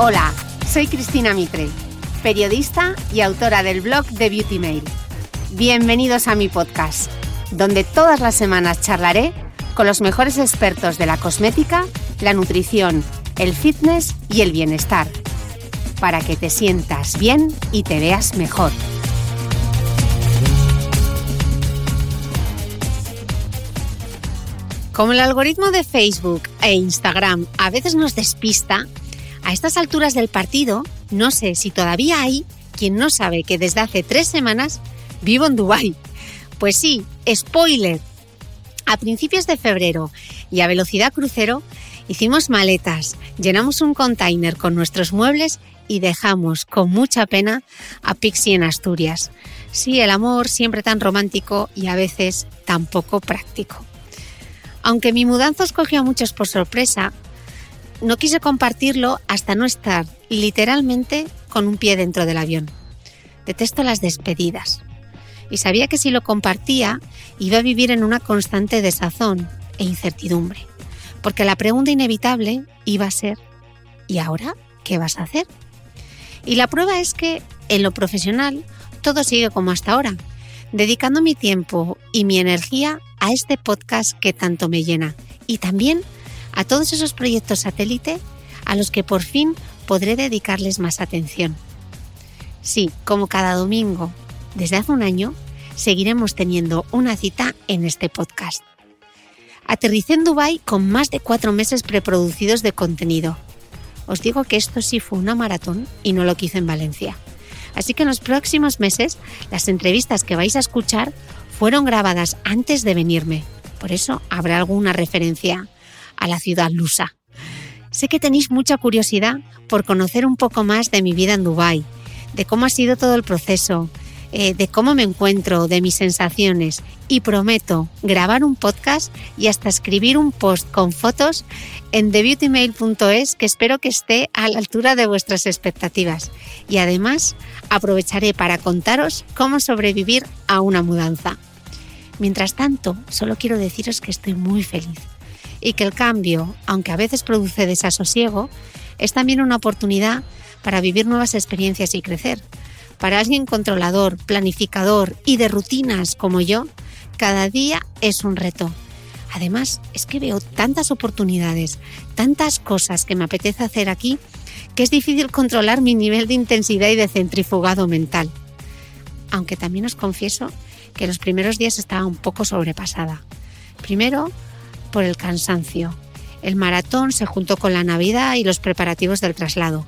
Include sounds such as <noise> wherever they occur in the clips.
Hola, soy Cristina Mitre, periodista y autora del blog de Beauty Mail. Bienvenidos a mi podcast, donde todas las semanas charlaré con los mejores expertos de la cosmética, la nutrición, el fitness y el bienestar, para que te sientas bien y te veas mejor. Como el algoritmo de Facebook e Instagram a veces nos despista, a estas alturas del partido, no sé si todavía hay quien no sabe que desde hace tres semanas vivo en Dubái. Pues sí, spoiler. A principios de febrero y a velocidad crucero hicimos maletas, llenamos un container con nuestros muebles y dejamos con mucha pena a Pixie en Asturias. Sí, el amor siempre tan romántico y a veces tan poco práctico. Aunque mi mudanza os cogió a muchos por sorpresa, no quise compartirlo hasta no estar literalmente con un pie dentro del avión. Detesto las despedidas. Y sabía que si lo compartía iba a vivir en una constante desazón e incertidumbre. Porque la pregunta inevitable iba a ser, ¿y ahora qué vas a hacer? Y la prueba es que en lo profesional todo sigue como hasta ahora, dedicando mi tiempo y mi energía a este podcast que tanto me llena y también a todos esos proyectos satélite a los que por fin podré dedicarles más atención. Sí, como cada domingo, desde hace un año, seguiremos teniendo una cita en este podcast. Aterricé en Dubái con más de cuatro meses preproducidos de contenido. Os digo que esto sí fue una maratón y no lo quise en Valencia. Así que en los próximos meses las entrevistas que vais a escuchar fueron grabadas antes de venirme. Por eso habrá alguna referencia a la ciudad lusa. Sé que tenéis mucha curiosidad por conocer un poco más de mi vida en Dubái, de cómo ha sido todo el proceso, eh, de cómo me encuentro, de mis sensaciones y prometo grabar un podcast y hasta escribir un post con fotos en thebeautymail.es que espero que esté a la altura de vuestras expectativas. Y además aprovecharé para contaros cómo sobrevivir a una mudanza. Mientras tanto, solo quiero deciros que estoy muy feliz y que el cambio, aunque a veces produce desasosiego, es también una oportunidad para vivir nuevas experiencias y crecer. Para alguien controlador, planificador y de rutinas como yo, cada día es un reto. Además, es que veo tantas oportunidades, tantas cosas que me apetece hacer aquí, que es difícil controlar mi nivel de intensidad y de centrifugado mental. Aunque también os confieso que los primeros días estaba un poco sobrepasada. Primero, por el cansancio. El maratón se juntó con la Navidad y los preparativos del traslado.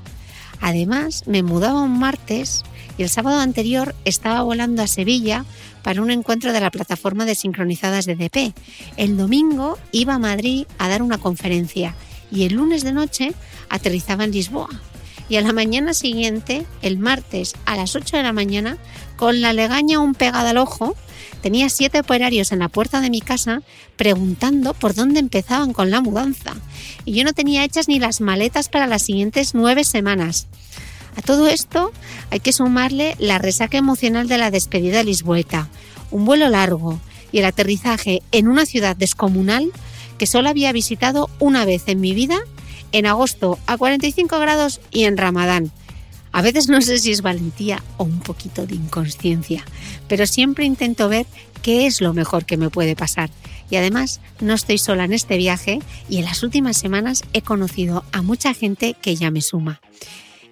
Además, me mudaba un martes y el sábado anterior estaba volando a Sevilla para un encuentro de la plataforma de sincronizadas de DP. El domingo iba a Madrid a dar una conferencia y el lunes de noche aterrizaba en Lisboa. Y a la mañana siguiente, el martes a las 8 de la mañana, con la legaña aún pegada al ojo, tenía siete operarios en la puerta de mi casa preguntando por dónde empezaban con la mudanza. Y yo no tenía hechas ni las maletas para las siguientes nueve semanas. A todo esto hay que sumarle la resaca emocional de la despedida lisboeta, un vuelo largo y el aterrizaje en una ciudad descomunal que solo había visitado una vez en mi vida en agosto a 45 grados y en Ramadán. A veces no sé si es valentía o un poquito de inconsciencia, pero siempre intento ver qué es lo mejor que me puede pasar. Y además no estoy sola en este viaje y en las últimas semanas he conocido a mucha gente que ya me suma.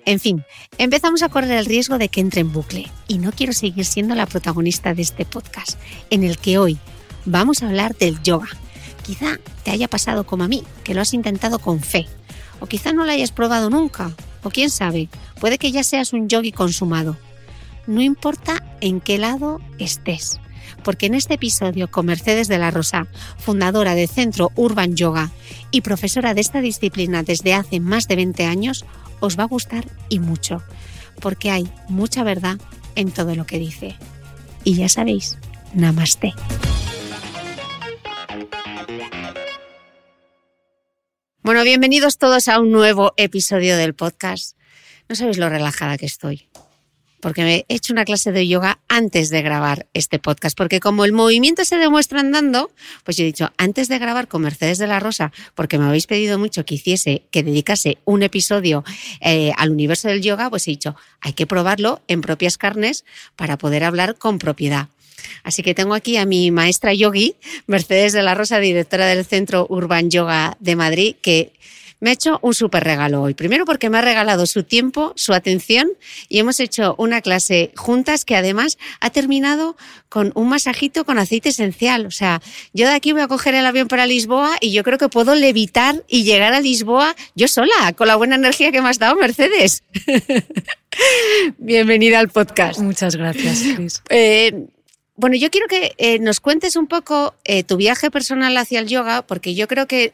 En fin, empezamos a correr el riesgo de que entre en bucle y no quiero seguir siendo la protagonista de este podcast, en el que hoy vamos a hablar del yoga. Quizá te haya pasado como a mí, que lo has intentado con fe, o quizá no lo hayas probado nunca, o quién sabe, puede que ya seas un yogi consumado. No importa en qué lado estés, porque en este episodio con Mercedes de la Rosa, fundadora de Centro Urban Yoga y profesora de esta disciplina desde hace más de 20 años, os va a gustar y mucho, porque hay mucha verdad en todo lo que dice. Y ya sabéis, namaste. Bueno, bienvenidos todos a un nuevo episodio del podcast. No sabéis lo relajada que estoy, porque me he hecho una clase de yoga antes de grabar este podcast, porque como el movimiento se demuestra andando, pues yo he dicho, antes de grabar con Mercedes de la Rosa, porque me habéis pedido mucho que hiciese, que dedicase un episodio eh, al universo del yoga, pues he dicho, hay que probarlo en propias carnes para poder hablar con propiedad. Así que tengo aquí a mi maestra yogi, Mercedes de la Rosa, directora del Centro Urban Yoga de Madrid, que me ha hecho un súper regalo hoy. Primero porque me ha regalado su tiempo, su atención y hemos hecho una clase juntas que además ha terminado con un masajito con aceite esencial. O sea, yo de aquí voy a coger el avión para Lisboa y yo creo que puedo levitar y llegar a Lisboa yo sola, con la buena energía que me has dado, Mercedes. <laughs> Bienvenida al podcast. Muchas gracias, Cris. Eh, bueno, yo quiero que eh, nos cuentes un poco eh, tu viaje personal hacia el yoga, porque yo creo que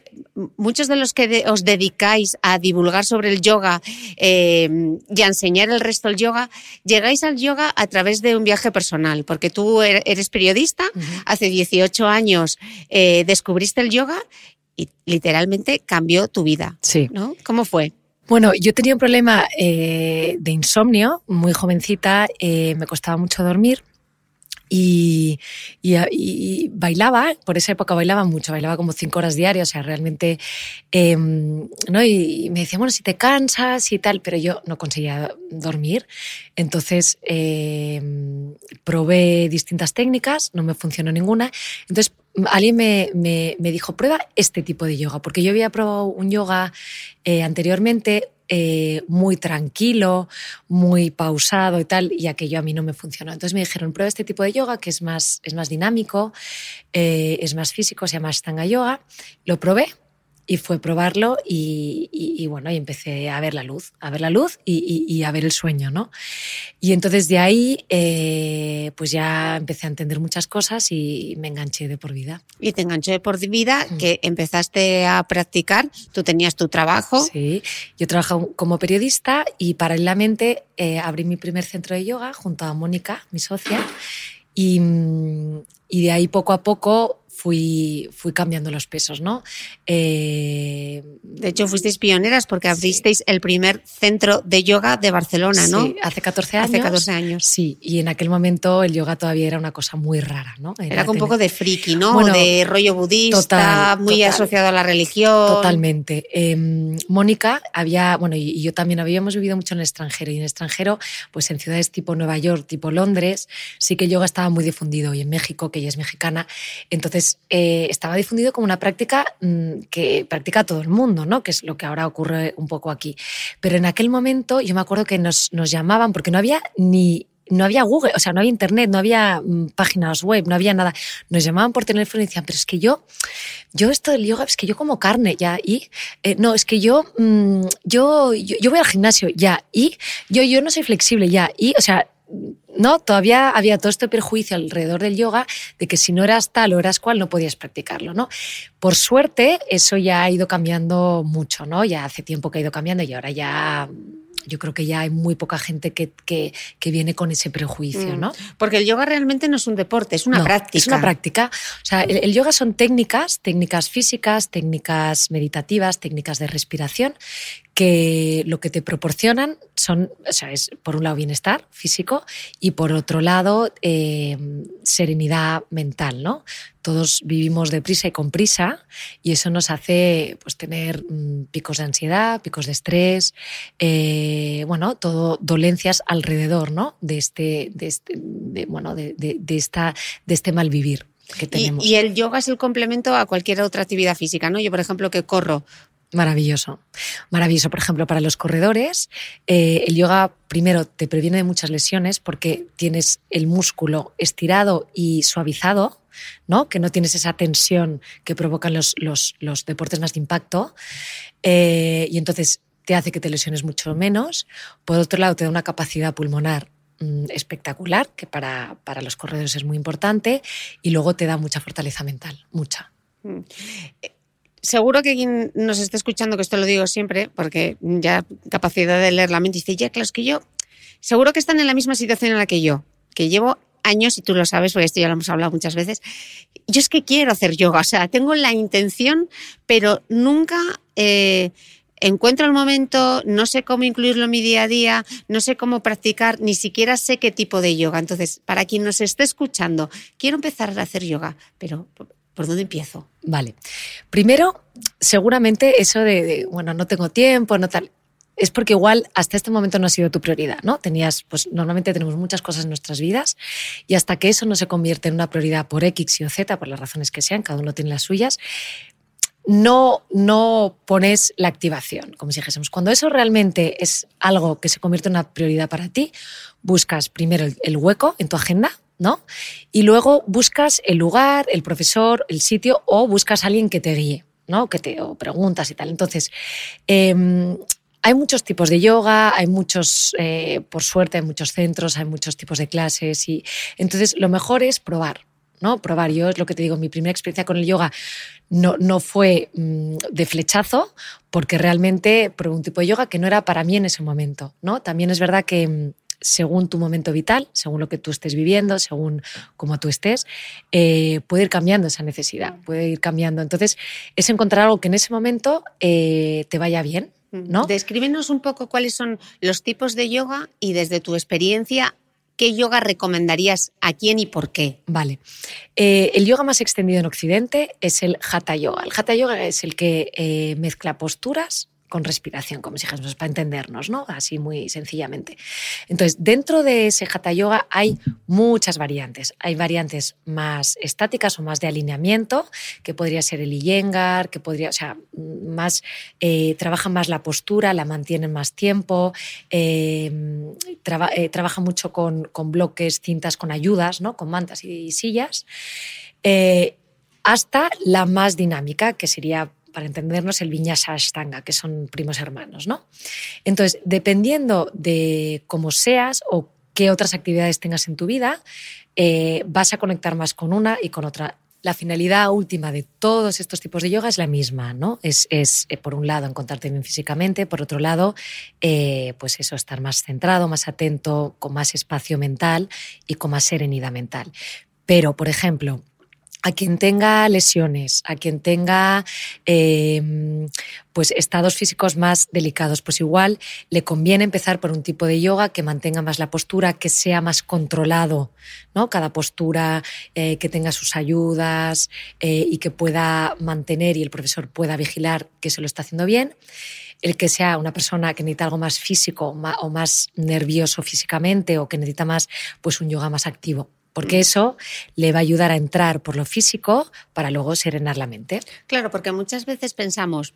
muchos de los que de, os dedicáis a divulgar sobre el yoga eh, y a enseñar el resto del yoga, llegáis al yoga a través de un viaje personal, porque tú er, eres periodista, uh -huh. hace 18 años descubriste el yoga y literalmente cambió tu vida. Sí. ¿no? ¿Cómo fue? Bueno, yo tenía un problema de insomnio, muy jovencita, me costaba mucho dormir. Y, y, bailaba, por esa época bailaba mucho, bailaba como cinco horas diarias, o sea, realmente, eh, ¿no? Y, me decía, bueno, si te cansas y tal, pero yo no conseguía dormir. Entonces, eh, probé distintas técnicas, no me funcionó ninguna. Entonces, alguien me, me, me, dijo, prueba este tipo de yoga, porque yo había probado un yoga eh, anteriormente, eh, muy tranquilo, muy pausado y tal, y aquello a mí no me funcionó. Entonces me dijeron, prueba este tipo de yoga que es más, es más dinámico, eh, es más físico, se llama Stanga Yoga. Lo probé y fue probarlo y, y, y, bueno, y empecé a ver la luz, a ver la luz y, y a ver el sueño, ¿no? Y entonces de ahí, eh, pues ya empecé a entender muchas cosas y me enganché de por vida. Y te enganché de por vida, mm. que empezaste a practicar, tú tenías tu trabajo. Sí, yo trabajo como periodista y paralelamente eh, abrí mi primer centro de yoga junto a Mónica, mi socia, y, y de ahí poco a poco fui, fui cambiando los pesos, ¿no? Eh, de hecho, fuisteis pioneras porque abristeis sí. el primer centro de yoga de Barcelona, ¿no? Sí, hace 14 años. Hace 14 años. Sí, y en aquel momento el yoga todavía era una cosa muy rara, ¿no? Era, era un poco de friki, ¿no? Bueno, de rollo budista, total, muy total, asociado a la religión. Totalmente. Eh, Mónica había, bueno, y, y yo también habíamos vivido mucho en el extranjero, y en el extranjero, pues en ciudades tipo Nueva York, tipo Londres, sí que el yoga estaba muy difundido, y en México, que ella es mexicana, entonces eh, estaba difundido como una práctica mmm, que practica todo el mundo, ¿no? que es lo que ahora ocurre un poco aquí. Pero en aquel momento yo me acuerdo que nos, llamaban porque no había ni no había Google, o sea, no había internet, no había mmm, páginas web, no había nada. Nos llamaban por teléfono y decían, pero es que yo, yo esto del yoga, es que yo como carne, ya, y, eh, no, es que yo, mmm, yo, yo, yo, voy al gimnasio, ya, y yo, yo no soy flexible, ya, y, o sea, no, todavía había todo este perjuicio alrededor del yoga de que si no eras tal o eras cual no podías practicarlo, ¿no? Por suerte, eso ya ha ido cambiando mucho, ¿no? Ya hace tiempo que ha ido cambiando y ahora ya yo creo que ya hay muy poca gente que, que, viene con ese prejuicio, mm. ¿no? Porque el yoga realmente no es un deporte, es una práctica. Es una práctica. O sea, el, yoga son técnicas, técnicas físicas, técnicas meditativas, técnicas de respiración, que lo que te proporcionan son, o sea, es por un lado bienestar físico y por otro lado eh, serenidad mental, ¿no? Todos vivimos deprisa y con prisa y eso nos hace pues, tener mm, picos de ansiedad, picos de estrés, eh, bueno, todo dolencias alrededor, ¿no? De este, de este, bueno, de, esta, de este mal vivir. Que tenemos. Y, y, el yoga es el complemento a cualquier otra actividad física, ¿no? Yo, por ejemplo, que corro, Maravilloso, maravilloso. Por ejemplo, para los corredores, eh, el yoga primero te previene de muchas lesiones porque tienes el músculo estirado y suavizado, ¿no? Que no tienes esa tensión que provocan los, los, deportes más de impacto. Eh, y entonces te hace que te lesiones mucho menos. Por otro lado, te da una capacidad pulmonar mm, espectacular, que para, para los corredores es muy importante. Y luego te da mucha fortaleza mental, mucha. Mm seguro que quien nos esté escuchando, que esto lo digo siempre, porque ya capacidad de leer la mente, dice, ya, claro, es que yo, seguro que están en la misma situación en la que yo, que llevo años, y tú lo sabes, porque esto ya lo hemos hablado muchas veces, yo es que quiero hacer yoga, o sea, tengo la intención, pero nunca... Eh, encuentro el momento, no sé cómo incluirlo en mi día a día, no sé cómo practicar, ni siquiera sé qué tipo de yoga. Entonces, para quien nos esté escuchando, quiero empezar a hacer yoga, pero ¿Por dónde empiezo? Vale. Primero, seguramente eso de, bueno, no tengo tiempo, no tal. Es porque igual hasta este momento no ha sido tu prioridad, ¿no? Tenías, pues normalmente tenemos muchas cosas en nuestras vidas y hasta que eso no se convierte en una prioridad por X y o Z, por las razones que sean, cada uno tiene las suyas, no, no pones la activación, como si dijésemos. Cuando eso realmente es algo que se convierte en una prioridad para ti, buscas primero el hueco en tu agenda, ¿no? Y luego buscas el lugar, el profesor, el sitio o buscas a alguien que te guíe, ¿no? Que te o preguntas y tal. Entonces, em, hay muchos tipos de yoga, hay muchos, eh, por suerte, hay muchos centros, hay muchos tipos de clases y entonces lo mejor es probar, ¿no? Probar. Yo es lo que te digo, mi primera experiencia con el yoga no, no fue mm, de flechazo porque realmente probé un tipo de yoga que no era para mí en ese momento, ¿no? También es verdad que mm, según tu momento vital, según lo que tú estés viviendo, según cómo tú estés, eh, puede ir cambiando esa necesidad, puede ir cambiando. Entonces, es encontrar algo que en ese momento eh, te vaya bien. ¿no? Descríbenos un poco cuáles son los tipos de yoga y desde tu experiencia, ¿qué yoga recomendarías a quién y por qué? Vale. Eh, el yoga más extendido en Occidente es el Hatha Yoga. El Hatha Yoga es el que mezcla posturas, con respiración, como si dijésemos, para entendernos, ¿no? Así muy sencillamente. Entonces, dentro de ese Hatha Yoga hay muchas variantes. Hay variantes más estáticas o más de alineamiento, que podría ser el Iyengar, que podría, o sea, más, eh, trabajan más la postura, la mantienen más tiempo, eh, eh, trabaja mucho con, con, bloques, cintas con ayudas, ¿no? Con mantas y, sillas. hasta la más dinámica, que sería para entendernos, el Viñasa Ashtanga, que son primos hermanos, ¿no? Entonces, dependiendo de cómo seas o qué otras actividades tengas en tu vida, eh, vas a conectar más con una y con otra. La finalidad última de todos estos tipos de yoga es la misma, ¿no? Es, eh, por un lado, encontrarte bien físicamente, por otro lado, eh, pues eso, estar más centrado, más atento, con más espacio mental y con más serenidad mental. Pero, por ejemplo, a quien tenga lesiones, a quien tenga em, pues estados físicos más delicados, pues igual le conviene empezar por un tipo de yoga que mantenga más la postura, que sea más controlado, ¿no? Cada postura eh, que tenga sus ayudas eh, y que pueda mantener y el profesor pueda vigilar que se lo está haciendo bien el que sea una persona que necesita algo más físico o más nervioso físicamente o que necesita más pues un yoga más activo porque eso le va a ayudar a entrar por lo físico para luego serenar la mente. Claro, porque muchas veces pensamos,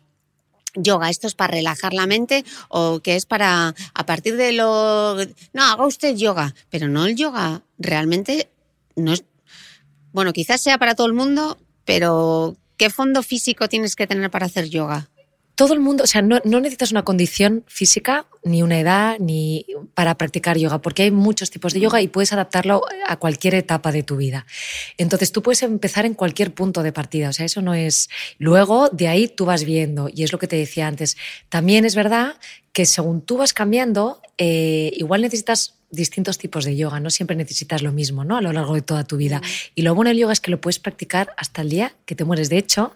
yoga, esto es para relajar la mente o que es para, a partir de lo... No, haga usted yoga, pero no el yoga realmente no es... Bueno, quizás sea para todo el mundo, pero ¿qué fondo físico tienes que tener para hacer yoga? Todo el mundo, o sea, no, necesitas una condición física, ni una edad, ni para practicar yoga, porque hay muchos tipos de yoga y puedes adaptarlo a cualquier etapa de tu vida. Entonces tú puedes empezar en cualquier punto de partida, o sea, eso no es... Luego de ahí tú vas viendo, y es lo que te decía antes. También es verdad que según tú vas cambiando, eh, igual necesitas distintos tipos de yoga, no siempre necesitas lo mismo ¿no? a lo largo de toda tu vida. Y lo bueno del yoga es que lo puedes practicar hasta el día que te mueres. De hecho,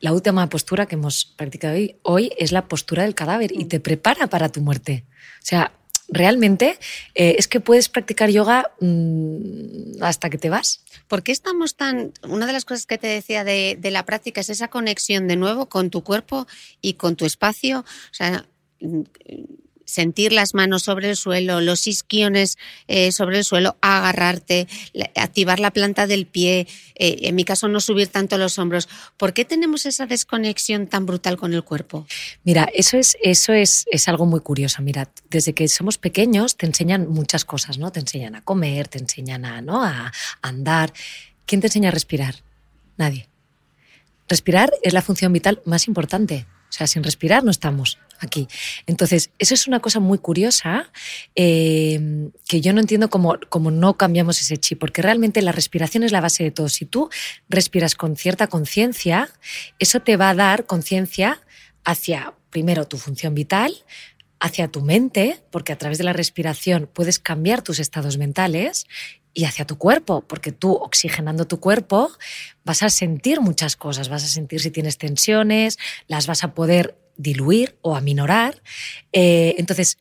la última postura que hemos practicado hoy, hoy es la postura del cadáver y te prepara para tu muerte. O sea, realmente eh, es que puedes practicar yoga mmm, hasta que te vas. ¿Por qué estamos tan.? Una de las cosas que te decía de, de, la práctica es esa conexión de nuevo con tu cuerpo y con tu espacio. O sea, sentir las manos sobre el suelo, los isquiones eh, sobre el suelo, agarrarte, activar la planta del pie, eh, en mi caso no subir tanto los hombros. ¿Por qué tenemos esa desconexión tan brutal con el cuerpo? Mira, eso es, eso es, es algo muy curioso. Mira, desde que somos pequeños te enseñan muchas cosas, ¿no? Te enseñan a comer, te enseñan a, ¿no? a andar. ¿Quién te enseña a respirar? Nadie. Respirar es la función vital más importante. O sea, sin respirar no estamos aquí. Entonces, eso es una cosa muy curiosa eh, que yo no entiendo cómo, cómo, no cambiamos ese chip, porque realmente la respiración es la base de todo. Si tú respiras con cierta conciencia, eso te va a dar conciencia hacia, primero, tu función vital, hacia tu mente, porque a través de la respiración puedes cambiar tus estados mentales, y hacia tu cuerpo, porque tú oxigenando tu cuerpo vas a sentir muchas cosas, vas a sentir si tienes tensiones, las vas a poder diluir o aminorar. Eh, entonces,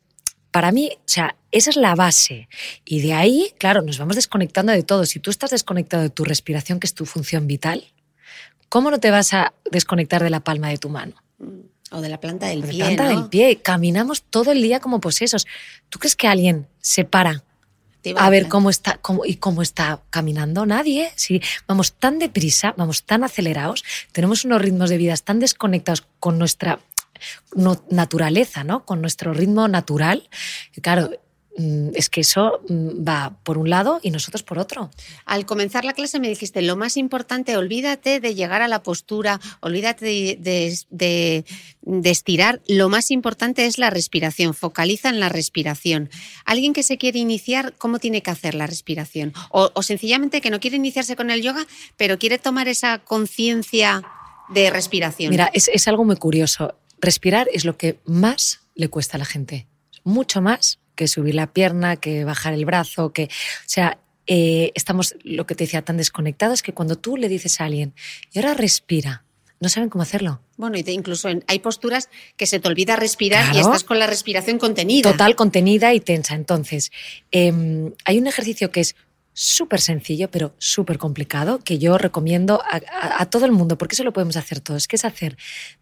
para mí, o sea, esa es la base. Y de ahí, claro, nos vamos desconectando de todo. Si tú estás desconectado de tu respiración, que es tu función vital, ¿cómo no te vas a desconectar de la palma de tu mano? O de la planta del de pie. La planta ¿no? del pie. Caminamos todo el día como posesos. ¿Tú crees que alguien se para a ver cómo está cómo, y cómo está caminando nadie. Si vamos tan deprisa, vamos tan acelerados, tenemos unos ritmos de vida tan desconectados con nuestra naturaleza, ¿no? Con nuestro ritmo natural. Y claro, es que eso mm, va por un lado y nosotros por otro. Al comenzar la clase me dijiste, lo más importante, olvídate de llegar a la postura, olvídate de, de, de, de, estirar, lo más importante es la respiración, focaliza en la respiración. Alguien que se quiere iniciar, ¿cómo tiene que hacer la respiración? O, o sencillamente que no quiere iniciarse con el yoga, pero quiere tomar esa conciencia de respiración. Mira, es, es algo muy curioso respirar es lo que más le cuesta a la gente. Mucho más que subir la pierna, que bajar el brazo, que. O sea, eh, estamos, lo que te decía, tan desconectados que cuando tú le dices a alguien, y ahora respira, no saben cómo hacerlo. Bueno, y te, incluso en, hay posturas que se te olvida respirar claro. y estás con la respiración contenida. Total, contenida y tensa. Entonces, eh, hay un ejercicio que es súper sencillo, pero súper complicado, que yo recomiendo a, todo el mundo, porque eso lo podemos hacer todos, que es hacer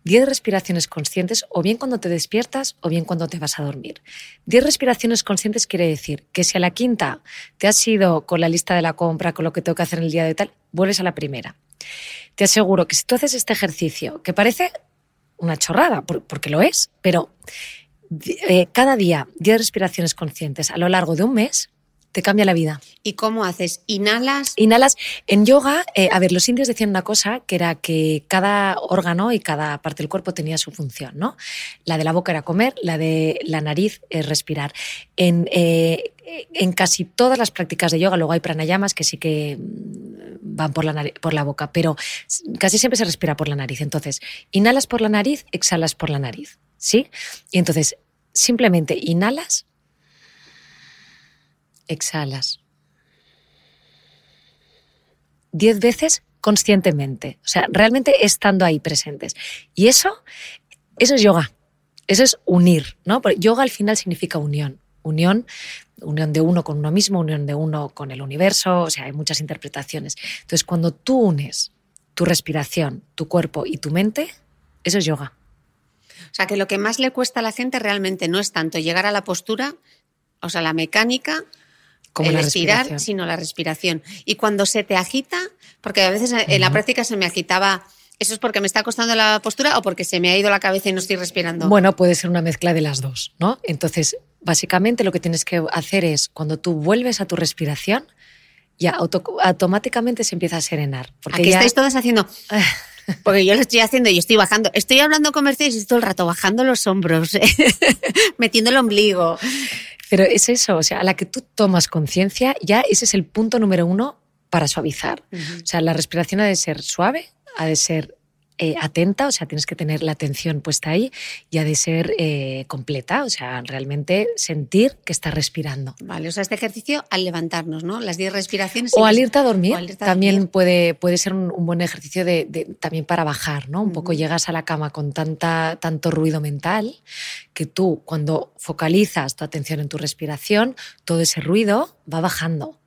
10 respiraciones conscientes, o bien cuando te despiertas, o bien cuando te vas a dormir. 10 respiraciones conscientes quiere decir que si a la quinta te has ido con la lista de la compra, con lo que tengo que hacer en el día de tal, vuelves a la primera. Te aseguro que si tú haces este ejercicio, que parece una chorrada, porque lo es, pero eh, cada día 10 respiraciones conscientes a lo largo de un mes, te cambia la vida. ¿Y cómo haces? ¿Inhalas? Inhalas. En yoga, eh, a ver, los indios decían una cosa que era que cada órgano y cada parte del cuerpo tenía su función, ¿no? La de la boca era comer, la de la nariz es respirar. En, eh, en casi todas las prácticas de yoga, luego hay pranayamas que sí que van por la, nariz, por la boca, pero casi siempre se respira por la nariz. Entonces, inhalas por la nariz, exhalas por la nariz, ¿sí? Y entonces, simplemente inhalas exhalas. Diez veces conscientemente, o sea, realmente estando ahí presentes. Y eso, eso es yoga, eso es unir, ¿no? Yoga al final significa unión, unión, unión de uno con uno mismo, unión de uno con el universo, o sea, hay muchas interpretaciones. Entonces, cuando tú unes tu respiración, tu cuerpo y tu mente, eso es yoga. O sea, que lo que más le cuesta a la gente realmente no es tanto llegar a la postura, o sea, la mecánica, como el respirar, sino la respiración. Y cuando se te agita, porque a veces uh -huh. en la práctica se me agitaba, ¿eso es porque me está costando la postura o porque se me ha ido la cabeza y no estoy respirando? Bueno, puede ser una mezcla de las dos, ¿no? Entonces, básicamente lo que tienes que hacer es, cuando tú vuelves a tu respiración, ya auto automáticamente se empieza a serenar. Porque Aquí ya... estáis todas haciendo... <laughs> Porque yo lo estoy haciendo y estoy bajando. Estoy hablando con Mercedes y todo el rato bajando los hombros, <laughs> metiendo el ombligo. Pero es eso, o sea, a la que tú tomas conciencia, ya ese es el punto número uno para suavizar. O sea, la respiración ha de ser suave, ha de ser eh, atenta, o sea, tienes que tener la atención puesta ahí y ha de ser eh, completa, o sea, realmente sentir que estás respirando. Vale, o sea, este ejercicio al levantarnos, ¿no? Las 10 respiraciones. O al irte a dormir, también Puede, puede ser un, buen ejercicio de, también para bajar, ¿no? Un poco llegas a la cama con tanta, tanto ruido mental que tú, cuando focalizas tu atención en tu respiración, todo ese ruido va bajando.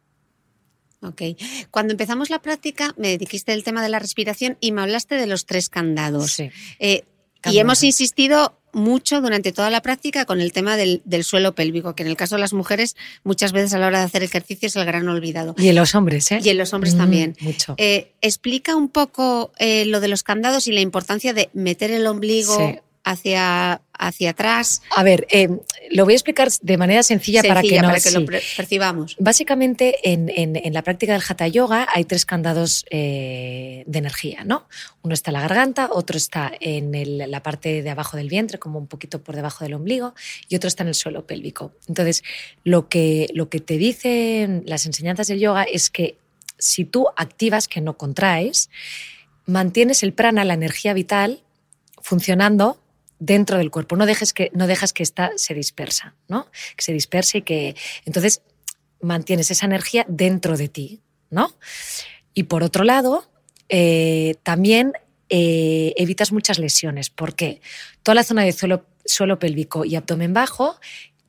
Ok. Cuando empezamos la práctica, me dijiste el tema de la respiración y me hablaste de los tres candados. Sí. Eh, y hemos insistido mucho durante toda la práctica con el tema del, suelo pélvico, que en el caso de las mujeres muchas veces a la hora de hacer ejercicio es el gran olvidado. Y en los hombres, ¿eh? Y en los hombres mm, también. Mucho. Eh, explica un poco eh, lo de los candados y la importancia de meter el ombligo hacia, hacia atrás. A ver, eh, lo voy a explicar de manera sencilla, para que, para que lo percibamos. Básicamente, en, en, la práctica del Hatha Yoga hay tres candados eh, de energía, ¿no? Uno está en la garganta, otro está en la parte de abajo del vientre, como un poquito por debajo del ombligo, y otro está en el suelo pélvico. Entonces, lo que, lo que te dicen las enseñanzas del yoga es que si tú activas, que no contraes, mantienes el prana, la energía vital, funcionando dentro del cuerpo. No dejes que, no dejas que esta se dispersa, ¿no? Que se disperse y que. Entonces mantienes esa energía dentro de ti, ¿no? Y por otro lado, eh, también eh, evitas muchas lesiones. porque Toda la zona de suelo, suelo pélvico y abdomen bajo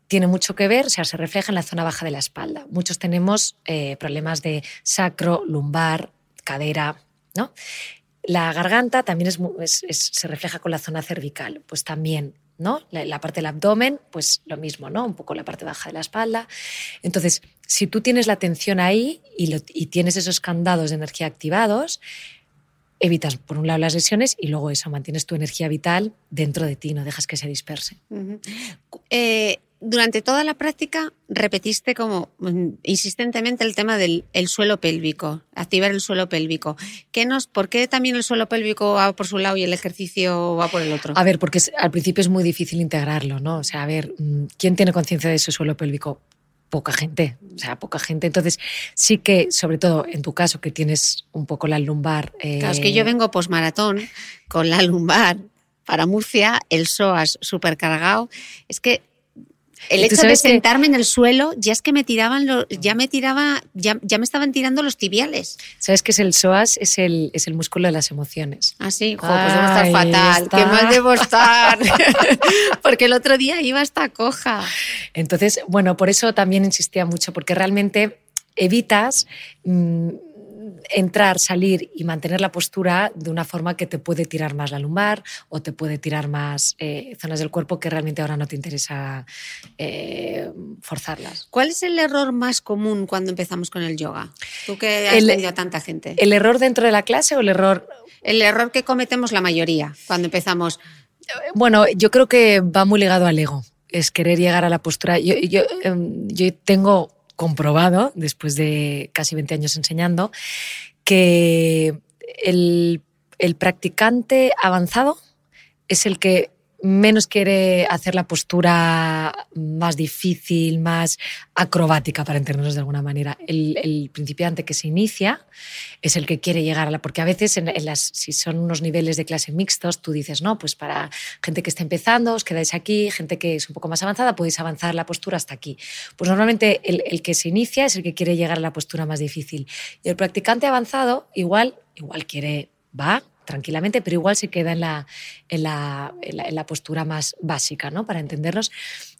tiene mucho que ver, o sea, se refleja en la zona baja de la espalda. Muchos tenemos eh, problemas de sacro, lumbar, cadera, ¿no? La garganta también es, se refleja con la zona cervical, pues también, ¿no? La, parte del abdomen, pues lo mismo, ¿no? Un poco la parte baja de la espalda. Entonces, si tú tienes la atención ahí y, y tienes esos candados de energía activados, evitas, por un lado, las lesiones y luego eso, mantienes tu energía vital dentro de ti, no dejas que se disperse durante toda la práctica repetiste como mm, insistentemente el tema del suelo pélvico, activar el suelo pélvico. ¿Qué nos, ¿Por qué también el suelo pélvico va por su lado y el ejercicio va por el otro? A ver, porque al principio es muy difícil integrarlo, ¿no? O sea, a ver, mm, ¿quién tiene conciencia de ese suelo pélvico? Poca gente, o sea, poca gente. Entonces, sí que, sobre todo en tu caso, que tienes un poco la lumbar. Claro, es que yo eh, vengo posmaratón con la lumbar para Murcia, el psoas supercargado. Es que el hecho de sentarme en el suelo, ya es que me tiraban, ya me tiraba, ya, ya, me estaban tirando los tibiales. ¿Sabes que es el psoas? Es el, es el músculo de las emociones. Ah, sí, pues debo estar fatal. Qué mal debo estar. <laughs> porque el otro día iba hasta coja. Entonces, bueno, por eso también insistía mucho, porque realmente evitas mm, entrar, salir y mantener la postura de una forma que te puede tirar más la lumbar o te puede tirar más eh, zonas del cuerpo que realmente ahora no te interesa eh, forzarlas. ¿Cuál es el error más común cuando empezamos con el yoga? Tú que has tenido a tanta gente. ¿El error dentro de la clase o el error...? El error que cometemos la mayoría cuando empezamos. Bueno, yo creo que va muy ligado al ego. Es querer llegar a la postura. Yo, yo, em, yo tengo comprobado, después de casi 20 años enseñando, que el, el practicante avanzado es el que menos quiere hacer la postura más difícil, más acrobática, para entendernos de alguna manera. El, principiante que se inicia es el que quiere llegar a la... Porque a veces, en, las, si son unos niveles de clase mixtos, tú dices, no, pues para gente que está empezando, os quedáis aquí, gente que es un poco más avanzada, podéis avanzar la postura hasta aquí. Pues normalmente el, el que se inicia es el que quiere llegar a la postura más difícil. Y el practicante avanzado igual, igual quiere, va, tranquilamente, pero igual se queda en la, en la, en la, postura más básica, ¿no? Para entendernos.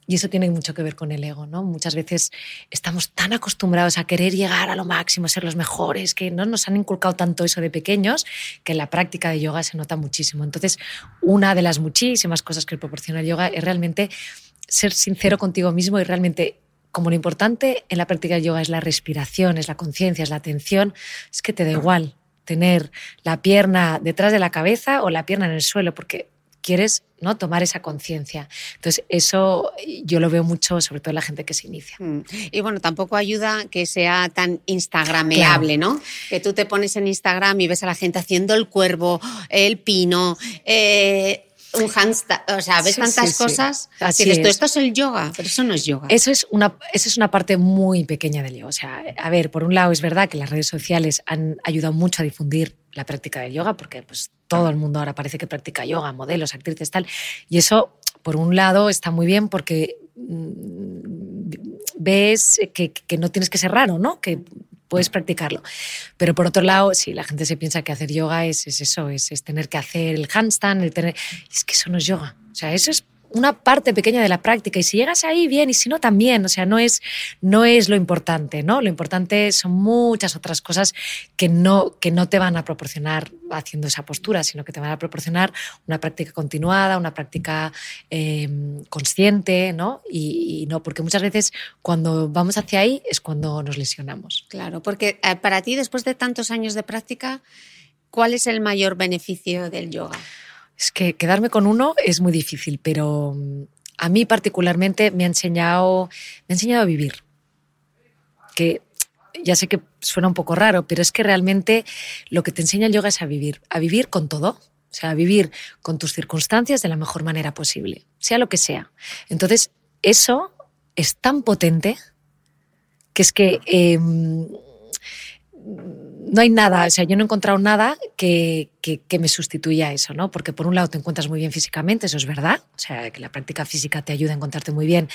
Y eso tiene mucho que ver con el ego, ¿no? Muchas veces estamos tan acostumbrados a querer llegar a lo máximo, ser los mejores, que no nos han inculcado tanto eso de pequeños, que en la práctica de yoga se nota muchísimo. Entonces, una de las muchísimas cosas que proporciona el yoga es realmente ser sincero contigo mismo y realmente como lo importante en la práctica de yoga es la respiración, es la conciencia, es la atención, es que te da igual tener la pierna detrás de la cabeza o la pierna en el suelo, porque quieres ¿no? tomar esa conciencia. Entonces, eso yo lo veo mucho, sobre todo en la gente que se inicia. Mm. Y bueno, tampoco ayuda que sea tan instagrameable, ¿no? Que tú te pones en Instagram y ves a la gente haciendo el cuervo, el pino, eh, un handstand, o sea, ves tantas cosas. Así dices, esto es el yoga, pero eso no es yoga. Eso es, una, eso es una parte muy pequeña del yoga. O sea, a ver, por un lado es verdad que las redes sociales han ayudado mucho a difundir la práctica del yoga, porque pues todo el mundo ahora parece que practica yoga, modelos, actrices, tal. Y eso, por un lado, está muy bien porque mm, ves que, que, no tienes que ser raro, ¿no? Que puedes practicarlo. Pero por otro lado, si la gente se piensa que hacer yoga es, es eso, es, es, tener que hacer el handstand, el tener... Es que eso no es yoga. O sea, eso es una parte pequeña de la práctica y si llegas ahí bien y si no también, o sea, no es, no es lo importante, ¿no? Lo importante son muchas otras cosas que no, que no te van a proporcionar haciendo esa postura, sino que te van a proporcionar una práctica continuada, una práctica em, consciente, ¿no? Y, no, porque muchas veces cuando vamos hacia ahí es cuando nos lesionamos. Claro, porque eh, para ti, después de tantos años de práctica, ¿cuál es el mayor beneficio del yoga? Es que quedarme con uno es muy difícil, pero mm, a mí particularmente me ha enseñado, me ha enseñado a vivir. Que ya sé que suena un poco raro, pero es que realmente lo que te enseña el yoga es a vivir, a vivir con todo, o sea, a vivir con tus circunstancias de la mejor manera posible, sea lo que sea. Entonces, eso es tan potente que es que em, no hay nada, o sea, yo no he encontrado nada que, que, me sustituya a eso, ¿no? Porque por un lado te encuentras muy bien físicamente, eso es verdad, o sea, que la práctica física te ayuda a encontrarte muy bien,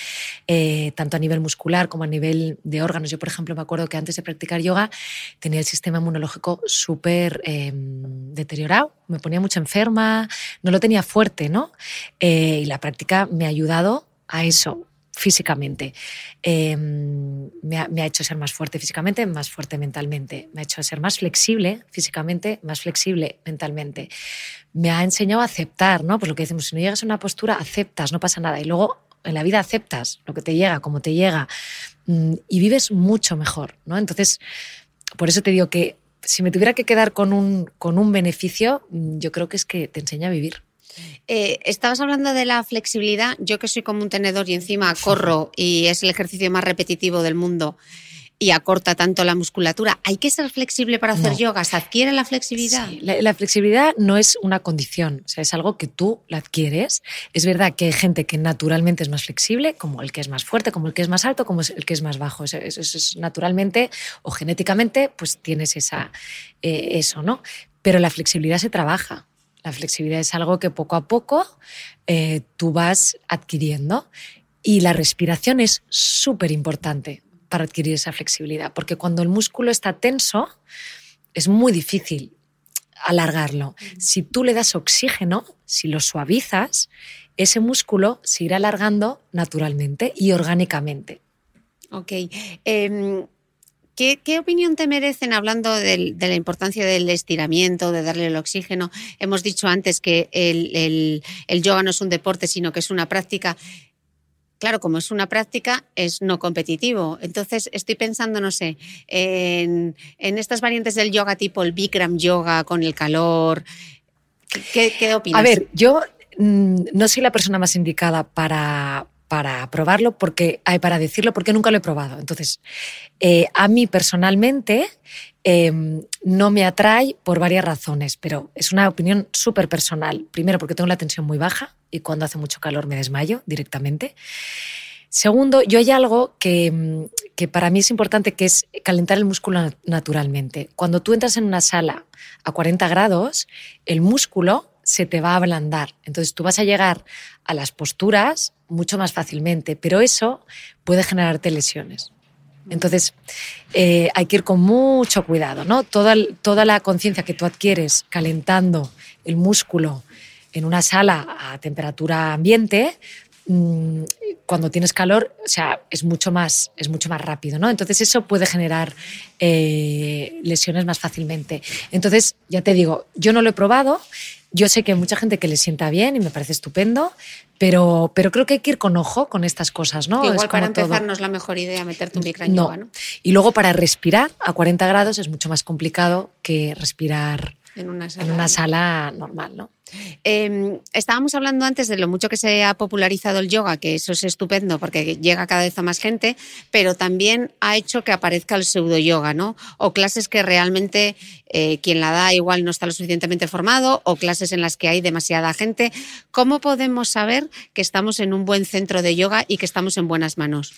eh, tanto a nivel muscular como a nivel de órganos. Yo, por ejemplo, me acuerdo que antes de practicar yoga tenía el sistema inmunológico súper em, deteriorado, me ponía mucho enferma, no lo tenía fuerte, ¿no? Eh, y la práctica me ha ayudado a eso, físicamente. Em, me, ha, hecho ser más fuerte físicamente, más fuerte mentalmente. Me ha hecho ser más flexible físicamente, más flexible mentalmente. Me ha enseñado a aceptar, ¿no? Pues lo que decimos, si no llegas a una postura, aceptas, no pasa nada. Y luego en la vida aceptas lo que te llega, como te llega, mm, y vives mucho mejor, ¿no? Entonces, por eso te digo que si me tuviera que quedar con un, con un beneficio, mm, yo creo que es que te enseña a vivir. Eh, estabas hablando de la flexibilidad. Yo que soy como un tenedor y encima corro y es el ejercicio más repetitivo del mundo y acorta tanto la musculatura. ¿Hay que ser flexible para hacer yoga? ¿Se adquiere la flexibilidad? la, flexibilidad no es una condición, o sea, es algo que tú la adquieres. Es verdad que hay gente que naturalmente es más flexible, como el que es más fuerte, como el que es más alto, como el que es más bajo. Eso, es naturalmente o genéticamente, pues tienes esa, eh, eso, ¿no? Pero la flexibilidad se trabaja. La flexibilidad es algo que poco a poco eh, tú vas adquiriendo y la respiración es súper importante para adquirir esa flexibilidad, porque cuando el músculo está tenso es muy difícil alargarlo. Si tú le das oxígeno, si lo suavizas, ese músculo se irá alargando naturalmente y orgánicamente. Ok. Em, ¿Qué, opinión te merecen hablando de la importancia del estiramiento, de darle el oxígeno? Hemos dicho antes que el, yoga no es un deporte, sino que es una práctica. Claro, como es una práctica, es no competitivo. Entonces, estoy pensando, no sé, en, estas variantes del yoga tipo el Bikram yoga con el calor. ¿Qué, opinas? A ver, yo mm, no soy la persona más indicada para, para probarlo, porque, hay para decirlo, porque nunca lo he probado. Entonces, eh, a mí personalmente em, no me atrae por varias razones, pero es una opinión súper personal. Primero, porque tengo la tensión muy baja y cuando hace mucho calor me desmayo directamente. Segundo, yo hay algo que, em, que, para mí es importante, que es calentar el músculo naturalmente. Cuando tú entras en una sala a 40 grados, el músculo se te va a ablandar. Entonces tú vas a llegar a las posturas mucho más fácilmente, pero eso puede generarte lesiones. Entonces, eh, hay que ir con mucho cuidado, ¿no? Toda, toda la conciencia que tú adquieres calentando el músculo en una sala a temperatura ambiente, mm, cuando tienes calor, o sea, es mucho más, es mucho más rápido, ¿no? Entonces eso puede generar eh, lesiones más fácilmente. Entonces, ya te digo, yo no lo he probado, yo sé que hay mucha gente que le sienta bien y me parece estupendo, pero, pero creo que hay que ir con ojo con estas cosas, ¿no? igual para empezar no es la mejor idea meterte un Bikram yoga, ¿no? Y luego para respirar a 40 grados es mucho más complicado que respirar En una sala, en una sala normal, ¿no? Eh, estábamos hablando antes de lo mucho que se ha popularizado el yoga, que eso es estupendo porque llega cada vez a más gente, pero también ha hecho que aparezca el pseudo yoga, ¿no? O clases que realmente eh, quien la da igual no está lo suficientemente formado, o clases en las que hay demasiada gente. ¿Cómo podemos saber que estamos en un buen centro de yoga y que estamos en buenas manos?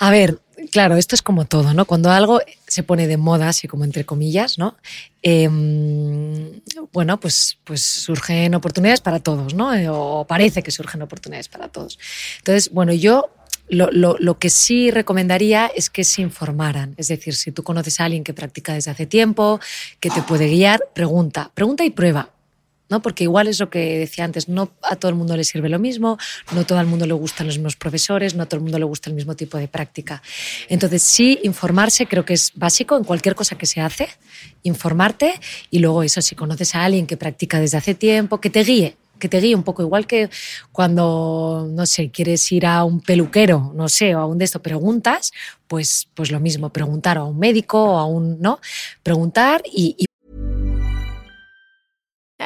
A ver, claro, esto es como todo, ¿no? Cuando algo se pone de moda, así como entre comillas, ¿no? Em, bueno, pues, pues surgen oportunidades para todos, ¿no? Eh, o parece que surgen oportunidades para todos. Entonces, bueno, yo lo, lo, lo, que sí recomendaría es que se informaran. Es decir, si tú conoces a alguien que practica desde hace tiempo, que te puede guiar, pregunta, pregunta y prueba. ¿No? Porque igual es lo que decía antes, no a todo el mundo le sirve lo mismo, no todo el mundo le gustan los mismos profesores, no a todo el mundo le gusta el mismo tipo de práctica. Entonces, sí, informarse creo que es básico en cualquier cosa que se hace, informarte y luego eso, si conoces a alguien que practica desde hace tiempo, que te guíe, que te guíe un poco, igual que cuando, no sé, quieres ir a un peluquero, no sé, o a un de estos, preguntas, pues, pues lo mismo, preguntar a un médico o a un, ¿no? Preguntar y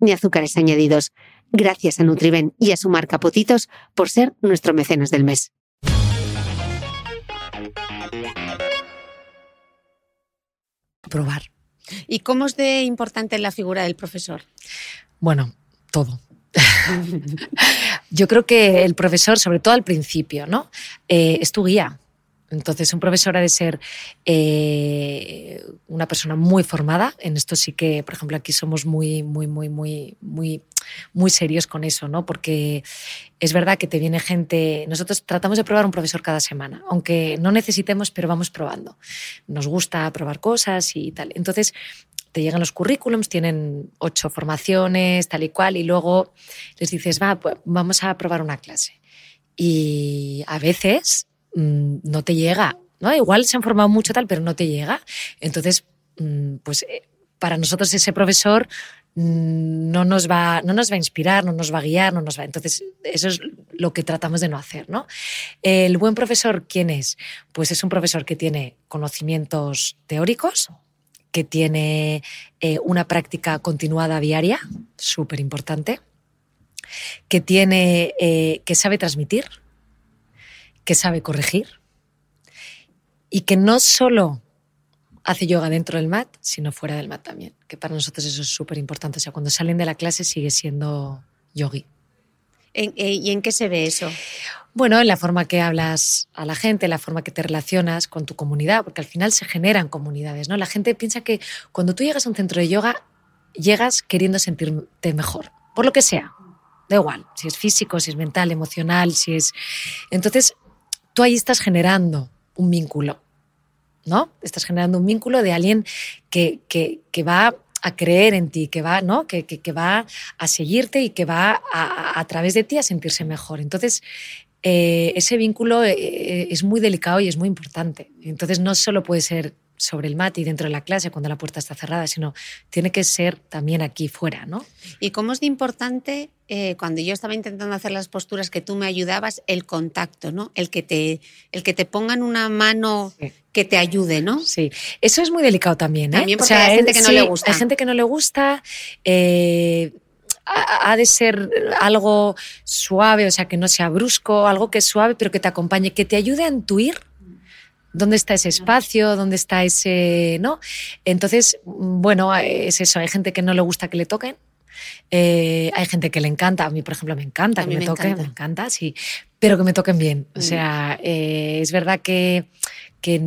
ni azúcares añadidos. Gracias a Nutriben y a su marca Potitos por ser nuestro mecenas del mes. probar. ¿Y cómo es de importante la figura del profesor? Bueno, todo. <laughs> Yo creo que el profesor, sobre todo al principio, ¿no? Eh, es tu guía. Entonces, un profesor ha de ser eh, una persona muy formada. En esto sí que, por ejemplo, aquí somos muy, muy, muy, muy, muy, muy serios con eso, ¿no? Porque es verdad que te viene gente. Nosotros tratamos de probar un profesor cada semana, aunque no necesitemos, pero vamos probando. Nos gusta probar cosas y tal. Entonces, te llegan los currículums, tienen ocho formaciones, tal y cual, y luego les dices, va, pues vamos a probar una clase. Y a veces mmm, no te llega, ¿no? Igual se han formado mucho tal, pero no te llega. Entonces, mmm, pues eh, para nosotros ese profesor mmm, no nos, va, no nos va a inspirar, no nos va a guiar, no nos va. Entonces, eso es lo que tratamos de no hacer, ¿no? El buen profesor, ¿quién es? Pues es un profesor que tiene conocimientos teóricos, que tiene eh, una práctica continuada diaria, súper importante, que eh, que sabe transmitir, que sabe corregir y que no solo hace yoga dentro del mat, sino fuera del mat también, que para nosotros eso es súper importante. O sea, cuando salen de la clase sigue siendo yogi. ¿En, eh, ¿Y en qué se ve eso? Bueno, en la forma que hablas a la gente, en la forma que te relacionas con tu comunidad, porque al final se generan comunidades, ¿no? La gente piensa que cuando tú llegas a un centro de yoga llegas queriendo sentirte mejor, por lo que sea. Da igual, si es físico, si es mental, emocional, si es... Entonces, tú ahí estás generando un vínculo, ¿no? Estás generando un vínculo de alguien que, que, que va a creer en ti, que va, ¿no? que, que, va a seguirte y que va a, a, través de ti a sentirse mejor. Entonces, eh, ese vínculo eh, es muy delicado y es muy importante. Entonces, no solo puede ser sobre el mat y dentro de la clase cuando la puerta está cerrada, sino tiene que ser también aquí fuera, ¿no? ¿Y cómo es de importante eh, cuando yo estaba intentando hacer las posturas que tú me ayudabas, el contacto, ¿no? El que te, el que te pongan una mano sí. que te ayude, ¿no? Sí, eso es muy delicado también, ¿eh? También porque o sea, hay gente que no sí, le gusta. Hay gente que no le gusta. Eh, ha de ser algo suave, o sea, que no sea brusco, algo que es suave, pero que te acompañe, que te ayude a intuir dónde está ese espacio, dónde está ese, ¿no? Entonces, bueno, es eso, hay gente que no le gusta que le toquen, eh, hay gente que le encanta, a mí por ejemplo me encanta que me, me toquen, encanta. me encanta, sí, pero que me toquen bien. O sea, eh, es verdad que, que,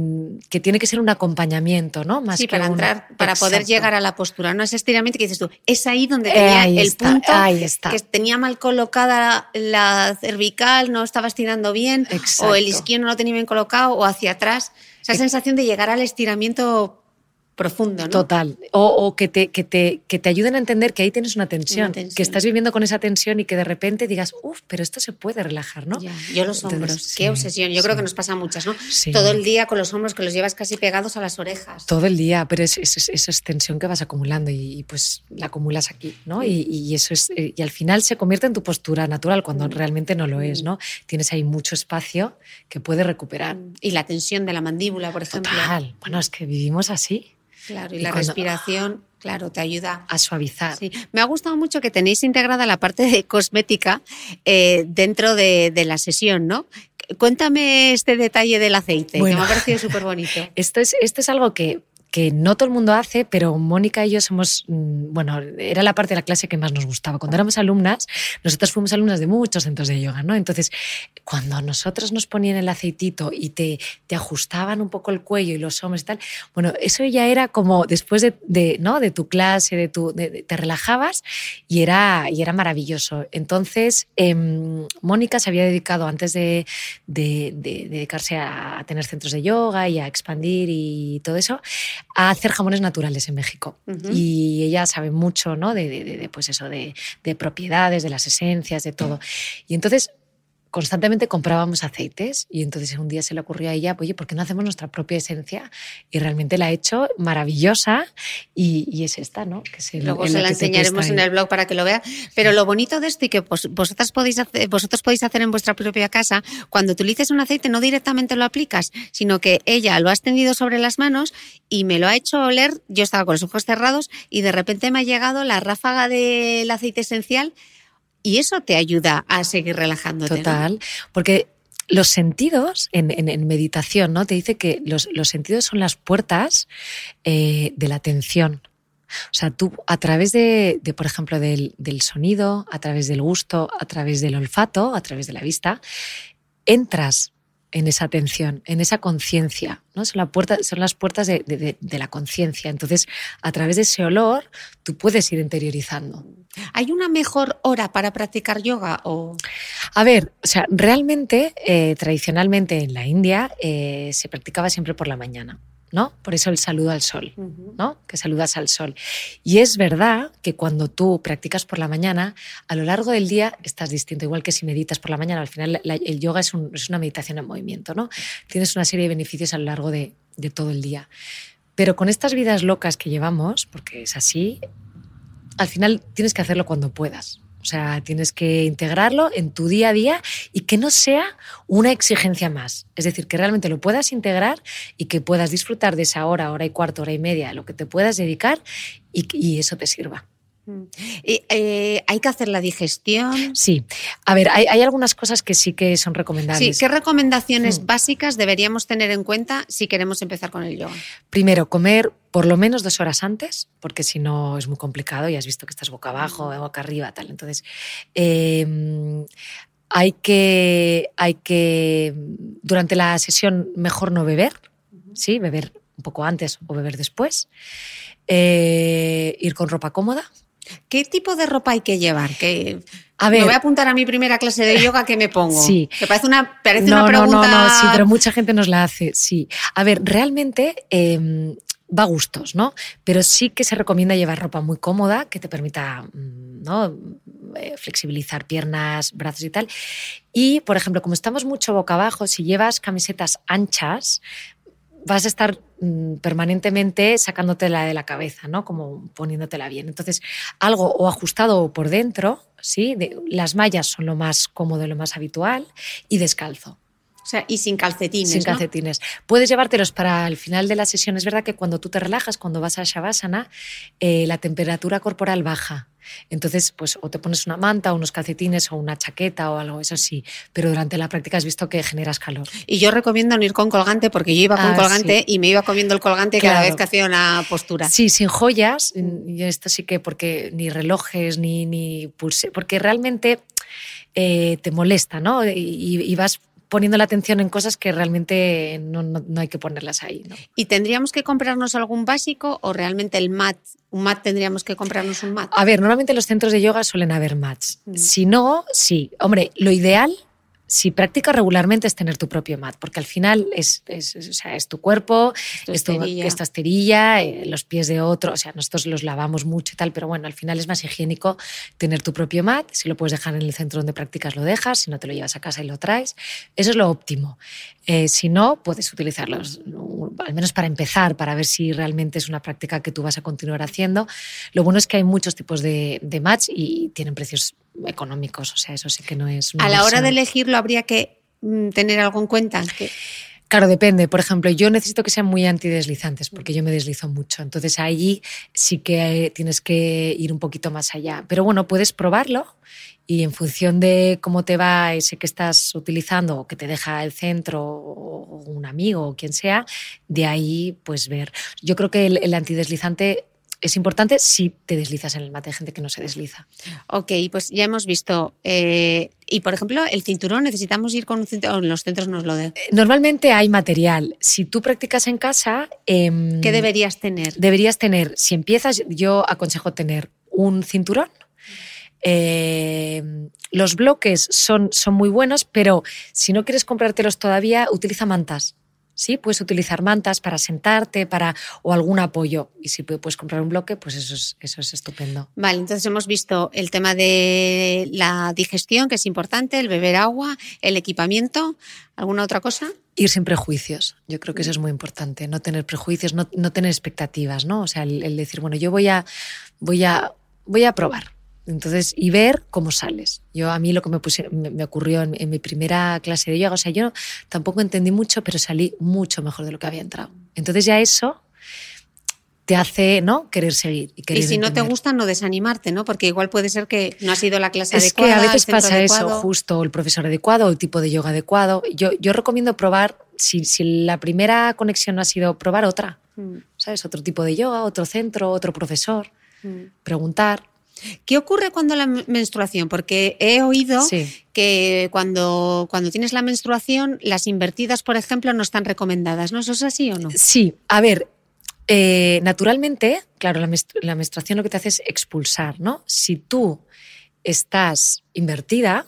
que, tiene que ser un acompañamiento, ¿no? Más sí, que para un... entrar, para Exacto. poder llegar a la postura, no ese estiramiento que dices tú, es ahí donde tenía eh, ahí el está, punto ahí está. que tenía mal colocada la cervical, no estaba estirando bien, Exacto. o el isquio no lo tenía bien colocado, o hacia atrás. Esa sensación de llegar al estiramiento profundo, ¿no? Total. O, o que, te, que, te, que te ayuden a entender que ahí tienes una tensión, Una tensión. que estás viviendo con esa tensión y que de repente digas, uff, pero esto se puede relajar, ¿no? Ya, yo los hombros, Entonces, qué sí, obsesión. Yo sí. creo que nos pasa a muchas, ¿no? Sí. Todo el día con los hombros que los llevas casi pegados a las orejas. Todo el día, pero es, es, es, es tensión que vas acumulando y, y, pues la acumulas aquí, ¿no? Y, y eso es, eh, y al final se convierte en tu postura natural cuando Mm. realmente no lo es, ¿no? Tienes ahí mucho espacio que puedes recuperar. Y la tensión de la mandíbula, por ejemplo. Total. Bueno, es que vivimos así. Claro, y, Y la cuando- respiración, claro, te ayuda. A suavizar. Sí. Me ha gustado mucho que tenéis integrada la parte de cosmética eh, dentro de, de la sesión, ¿no? Cuéntame este detalle del aceite, Bueno. que me ha parecido súper bonito. <laughs> Esto es, esto es algo que, que no todo el mundo hace, pero Mónica y yo somos, mm, bueno, era la parte de la clase que más nos gustaba. Cuando éramos alumnas, nosotras fuimos alumnas de muchos centros de yoga, ¿no? Entonces, cuando nosotros nos ponían el aceitito y te, te ajustaban un poco el cuello y los hombros y tal, bueno, eso ya era como después de, de ¿no? de tu clase, de tu, de, de- te relajabas y era, y era maravilloso. Entonces, em, Mónica se había dedicado antes de dedicarse a, a tener centros de yoga y a expandir y todo eso, a hacer jamones naturales en México. Y ella sabe mucho, ¿no? De- de- de, pues eso, de, de propiedades, de las esencias, de todo. Y entonces constantemente comprábamos aceites y entonces un día se le ocurrió a ella, oye, ¿por qué no hacemos nuestra propia esencia? Y realmente la ha hecho maravillosa y, y es esta, ¿no? Que es el- Luego en se la que enseñaremos en el blog para que lo vea. Pero lo bonito de esto y que vos- vosotras podéis hacer, vosotros podéis hacer en vuestra propia casa, cuando utilices un aceite no directamente lo aplicas, sino que ella lo ha extendido sobre las manos y me lo ha hecho oler, yo estaba con los ojos cerrados y de repente me ha llegado la ráfaga del aceite esencial y eso te ayuda a seguir relajándote. Total, porque los sentidos en, meditación, ¿no? Te dice que los, sentidos son las puertas eh, de la atención. O sea, tú a través de, por ejemplo, del, sonido, a través del gusto, a través del olfato, a través de la vista, entras en esa atención, en esa conciencia, ¿no? Son, son las puertas de la conciencia. Entonces, a través de ese olor, tú puedes ir interiorizando. ¿Hay una mejor hora para practicar yoga o A ver, o sea, realmente, eh, tradicionalmente en la India eh, se practicaba siempre por la mañana, ¿no? Por eso el saludo al sol, ¿no? Que saludas al sol. Y es verdad que cuando tú practicas por la mañana, a lo largo del día estás distinto, igual que si meditas por la mañana, al final la- el yoga es, un- es una meditación en movimiento, ¿no? Tienes una serie de beneficios a lo largo de, de todo el día. Pero con estas vidas locas que llevamos, porque es así, al final tienes que hacerlo cuando puedas. O sea, tienes que integrarlo en tu día a día y que no sea una exigencia más. Es decir, que realmente lo puedas integrar y que puedas disfrutar de esa hora, hora y cuarto, hora y media, lo que te puedas dedicar y, y eso te sirva. Y, eh, hay que hacer la digestión? Sí. A ver, hay, hay algunas cosas que sí que son Sí, recomendables. ¿qué recomendaciones Mm. básicas deberíamos tener en cuenta si queremos empezar con el yoga? Primero, comer por lo menos dos horas antes, porque si no es muy complicado y has visto que estás boca abajo, boca arriba, tal. Entonces, eh, hay que, hay que, durante la sesión, mejor no beber, ¿sí? Beber un poco antes o beber después. Eh, ir con ropa cómoda. ¿Qué tipo de ropa hay que llevar? Que A ver. me voy a apuntar a mi primera clase de yoga que me pongo. Sí. Que parece una, parece no, una pregunta. no, no, no, sí, pero mucha gente nos la hace, sí. A ver, realmente eh, va a gustos, ¿no? Pero sí que se recomienda llevar ropa muy cómoda que te permita, mm, ¿no? Eh, flexibilizar piernas, brazos y tal. Y, por ejemplo, como estamos mucho boca abajo, si llevas camisetas anchas, vas a estar mm, permanentemente sacándotela de la cabeza, ¿no? Como poniéndotela bien. Entonces, algo o ajustado por dentro, ¿sí? De- las mallas son lo más cómodo, lo más habitual, y descalzo. O sea, y sin calcetines. Sin ¿no? calcetines. Puedes llevártelos para el final de la sesión. Es verdad que cuando tú te relajas, cuando vas a Shavasana, eh, la temperatura corporal baja. Entonces, pues o te pones una manta, o unos calcetines o una chaqueta o algo, eso sí. Pero durante la práctica has visto que generas calor. Y yo recomiendo no ir con colgante porque yo iba con Ah, colgante sí. y me iba comiendo el colgante cada vez que hacía una postura. Sí, sin joyas. Y esto sí que porque ni relojes ni, ni pulse, porque realmente eh, te molesta, ¿no? Y, y vas poniendo la atención en cosas que realmente no, no- no hay que ponerlas ahí, ¿no? ¿Y tendríamos que comprarnos algún básico o realmente el mat? ¿Un mat tendríamos que comprarnos un mat? A ver, normalmente en los centros de yoga suelen haber mats. Mm. Si no, sí. Hombre, lo ideal, si practicas regularmente, es tener tu propio mat, porque al final es, es- es- o sea, es tu cuerpo, tu es tu- esterilla. esta esterilla, eh, los pies de otro. O sea, nosotros los lavamos mucho y tal, pero bueno, al final es más higiénico tener tu propio mat. Si lo puedes dejar en el centro donde practicas, lo dejas. Si no, te lo llevas a casa y lo traes. Eso es lo óptimo. Eh, si no, puedes utilizarlos, uh, al menos para empezar, para ver si realmente es una práctica que tú vas a continuar haciendo. Lo bueno es que hay muchos tipos de, de mats y tienen precios económicos, o sea, eso sí que no es... una A la hora de elegirlo habría que mm, tener algo en cuenta. Que- Claro, depende. Por ejemplo, yo necesito que sean muy antideslizantes porque yo me deslizo mucho. Entonces ahí sí que eh, tienes que ir un poquito más allá. Pero bueno, puedes probarlo y en función de cómo te va ese que estás utilizando o que te deja el centro o un amigo o quien sea, de ahí pues ver. Yo creo que el, el antideslizante es importante si te deslizas en el mate. Hay gente que no se desliza. Ok, pues ya hemos visto. eh, y por ejemplo, el cinturón, necesitamos ir con un cinturón. Los centros nos lo de. Normalmente hay material. Si tú practicas en casa... em, ¿Qué deberías tener? deberías tener, si empiezas, yo aconsejo tener un cinturón. Eh, los bloques son, son muy buenos, pero si no quieres comprártelos todavía, utiliza mantas. Sí, puedes utilizar mantas para sentarte, para o algún apoyo. Y si pu- puedes comprar un bloque, pues eso es, eso es estupendo. Vale, entonces hemos visto el tema de la digestión, que es importante, el beber agua, el equipamiento. ¿Alguna otra cosa? Ir sin prejuicios. Yo creo que eso es muy importante. No tener prejuicios, no, no tener expectativas, ¿no? O sea, el, el decir, bueno, yo voy a, voy a, voy a probar. Entonces, y ver cómo sales. Yo a mí lo que me, puse- me, me ocurrió en, en mi primera clase de yoga, o sea, yo tampoco entendí mucho, pero salí mucho mejor de lo que había entrado. Entonces ya eso te hace, ¿no? Querer seguir. Y, si no te gusta, no desanimarte, ¿no? Porque igual puede ser que no ha sido la clase Es adecuada. que a veces pasa eso, justo el profesor adecuado, el tipo de yoga adecuado. Yo, yo recomiendo probar, si, si la primera conexión no ha sido probar otra, Mm, ¿sabes? Otro tipo de yoga, otro centro, otro profesor, mm. preguntar. ¿Qué ocurre cuando la men- menstruación? Porque he oído Sí. que cuando, cuando tienes la menstruación, las invertidas, por ejemplo, no están recomendadas, ¿no? ¿Eso es así o no? Sí, a ver, eh, naturalmente, claro, la, menstru- la menstruación lo que te hace es expulsar, ¿no? Si tú estás invertida,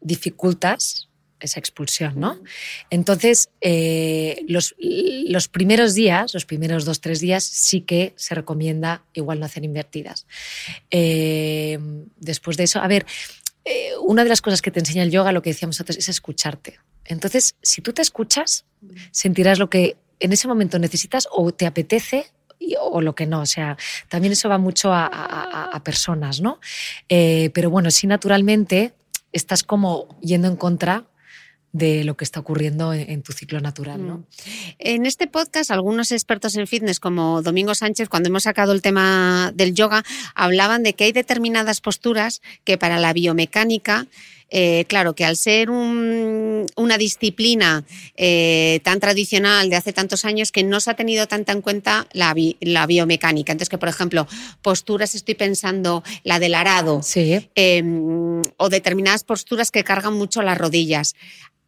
dificultas esa expulsión, ¿no? Entonces, eh, los, los primeros días, los primeros dos, tres días, sí que se recomienda igual no hacer invertidas. Eh, después de eso, a ver, eh, una de las cosas que te enseña el yoga, lo que decíamos antes, es escucharte. Entonces, si tú te escuchas, sentirás lo que en ese momento necesitas o te apetece o lo que no. O sea, también eso va mucho a, personas, ¿no? Pero bueno, sí, naturalmente estás como yendo en contra de lo que está ocurriendo en, en tu ciclo natural, ¿no? En este podcast, algunos expertos en fitness, como Domingo Sánchez, cuando hemos sacado el tema del yoga, hablaban de que hay determinadas posturas que para la biomecánica, eh, claro, que al ser un- una disciplina eh, tan tradicional de hace tantos años, que no se ha tenido tanta en cuenta la, bi- la biomecánica. Entonces, que por ejemplo, posturas, estoy pensando la del arado, Sí. eh, o determinadas posturas que cargan mucho las rodillas.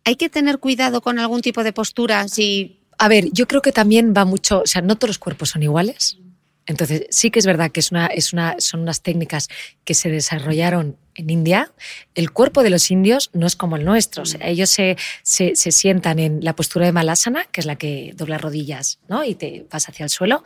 ¿Hay que tener cuidado con algún tipo de postura si A ver, yo creo que también va mucho, o sea, no todos los cuerpos son iguales. Entonces, sí que es verdad que es una, es una, son unas técnicas que se desarrollaron en India. El cuerpo de los indios no es como el nuestro. O sea, ellos se, se, se, sientan en la postura de Malasana, que es la que dobla rodillas ¿no? y te vas hacia el suelo.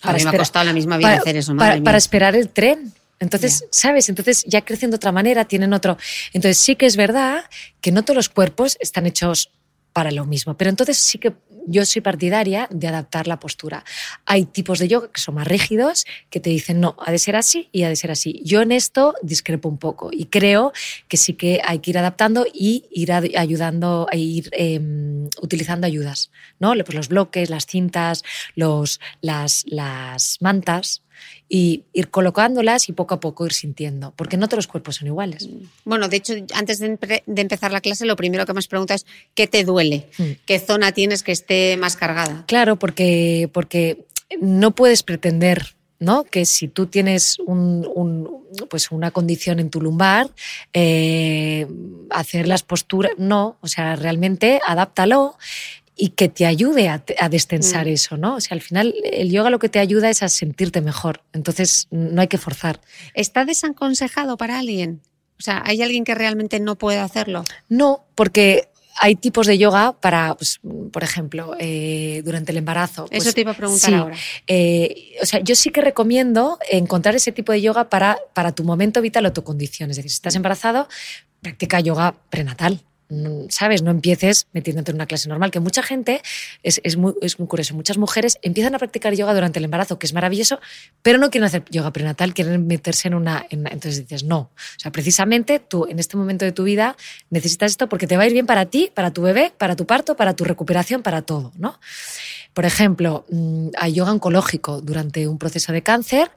Para a mí me ha costado la misma vida para, hacer eso. Para, para, esperar el tren. Entonces, yeah. ¿sabes? Entonces ya crecen de otra manera, tienen otro. Entonces sí que es verdad que no todos los cuerpos están hechos para lo mismo. Pero entonces sí que yo soy partidaria de adaptar la postura. Hay tipos de yoga que son más rígidos, que te dicen, no, ha de ser así y ha de ser así. Yo en esto discrepo un poco y creo que sí que hay que ir adaptando y ir ayudando, a ir eh, utilizando ayudas, ¿no? Pues los bloques, las cintas, los, las, las mantas, y ir colocándolas y poco a poco ir sintiendo, porque no todos los cuerpos son iguales. Bueno, de hecho, antes de, de empezar la clase, lo primero que me has preguntado es ¿qué te duele? Mm. ¿Qué zona tienes que esté más cargada? Claro, porque, porque no puedes pretender ¿no? Que si tú tienes un, un, pues una condición en tu lumbar, eh, hacer las posturas, no, o sea, realmente adáptalo y que te ayude a, a destensar mm. eso, ¿no? O sea, al final el yoga lo que te ayuda es a sentirte mejor, entonces no hay que forzar. ¿Está desaconsejado para alguien? O sea, ¿hay alguien que realmente no puede hacerlo? No, porque hay tipos de yoga para, pues, por ejemplo, eh, durante el embarazo. Eso pues, te iba a preguntar sí, ahora. Eh, o sea, yo sí que recomiendo encontrar ese tipo de yoga para, para tu momento vital o tu condición. Es decir, si estás embarazado, practica yoga prenatal. ¿Sabes? No empieces metiéndote en una clase normal, que mucha gente, es, muy, es muy curioso, muchas mujeres empiezan a practicar yoga durante el embarazo, que es maravilloso, pero no quieren hacer yoga prenatal, quieren meterse en una... En, entonces dices, no. O sea, precisamente tú en este momento de tu vida necesitas esto porque te va a ir bien para ti, para tu bebé, para tu parto, para tu recuperación, para todo, ¿no? Por ejemplo, mm, hay yoga oncológico durante un proceso de cáncer,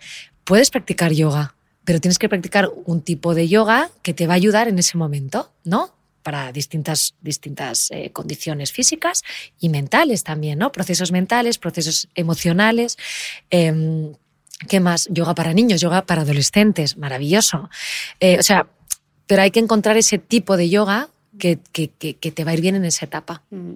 puedes practicar yoga, pero tienes que practicar un tipo de yoga que te va a ayudar en ese momento, ¿no? Para distintas, distintas eh, condiciones físicas y mentales también, ¿no? Procesos mentales, procesos emocionales. Eh, ¿Qué más? Yoga para niños, yoga para adolescentes, maravilloso. Eh, o sea, pero hay que encontrar ese tipo de yoga que, que, que, que, te va a ir bien en esa etapa. Mm.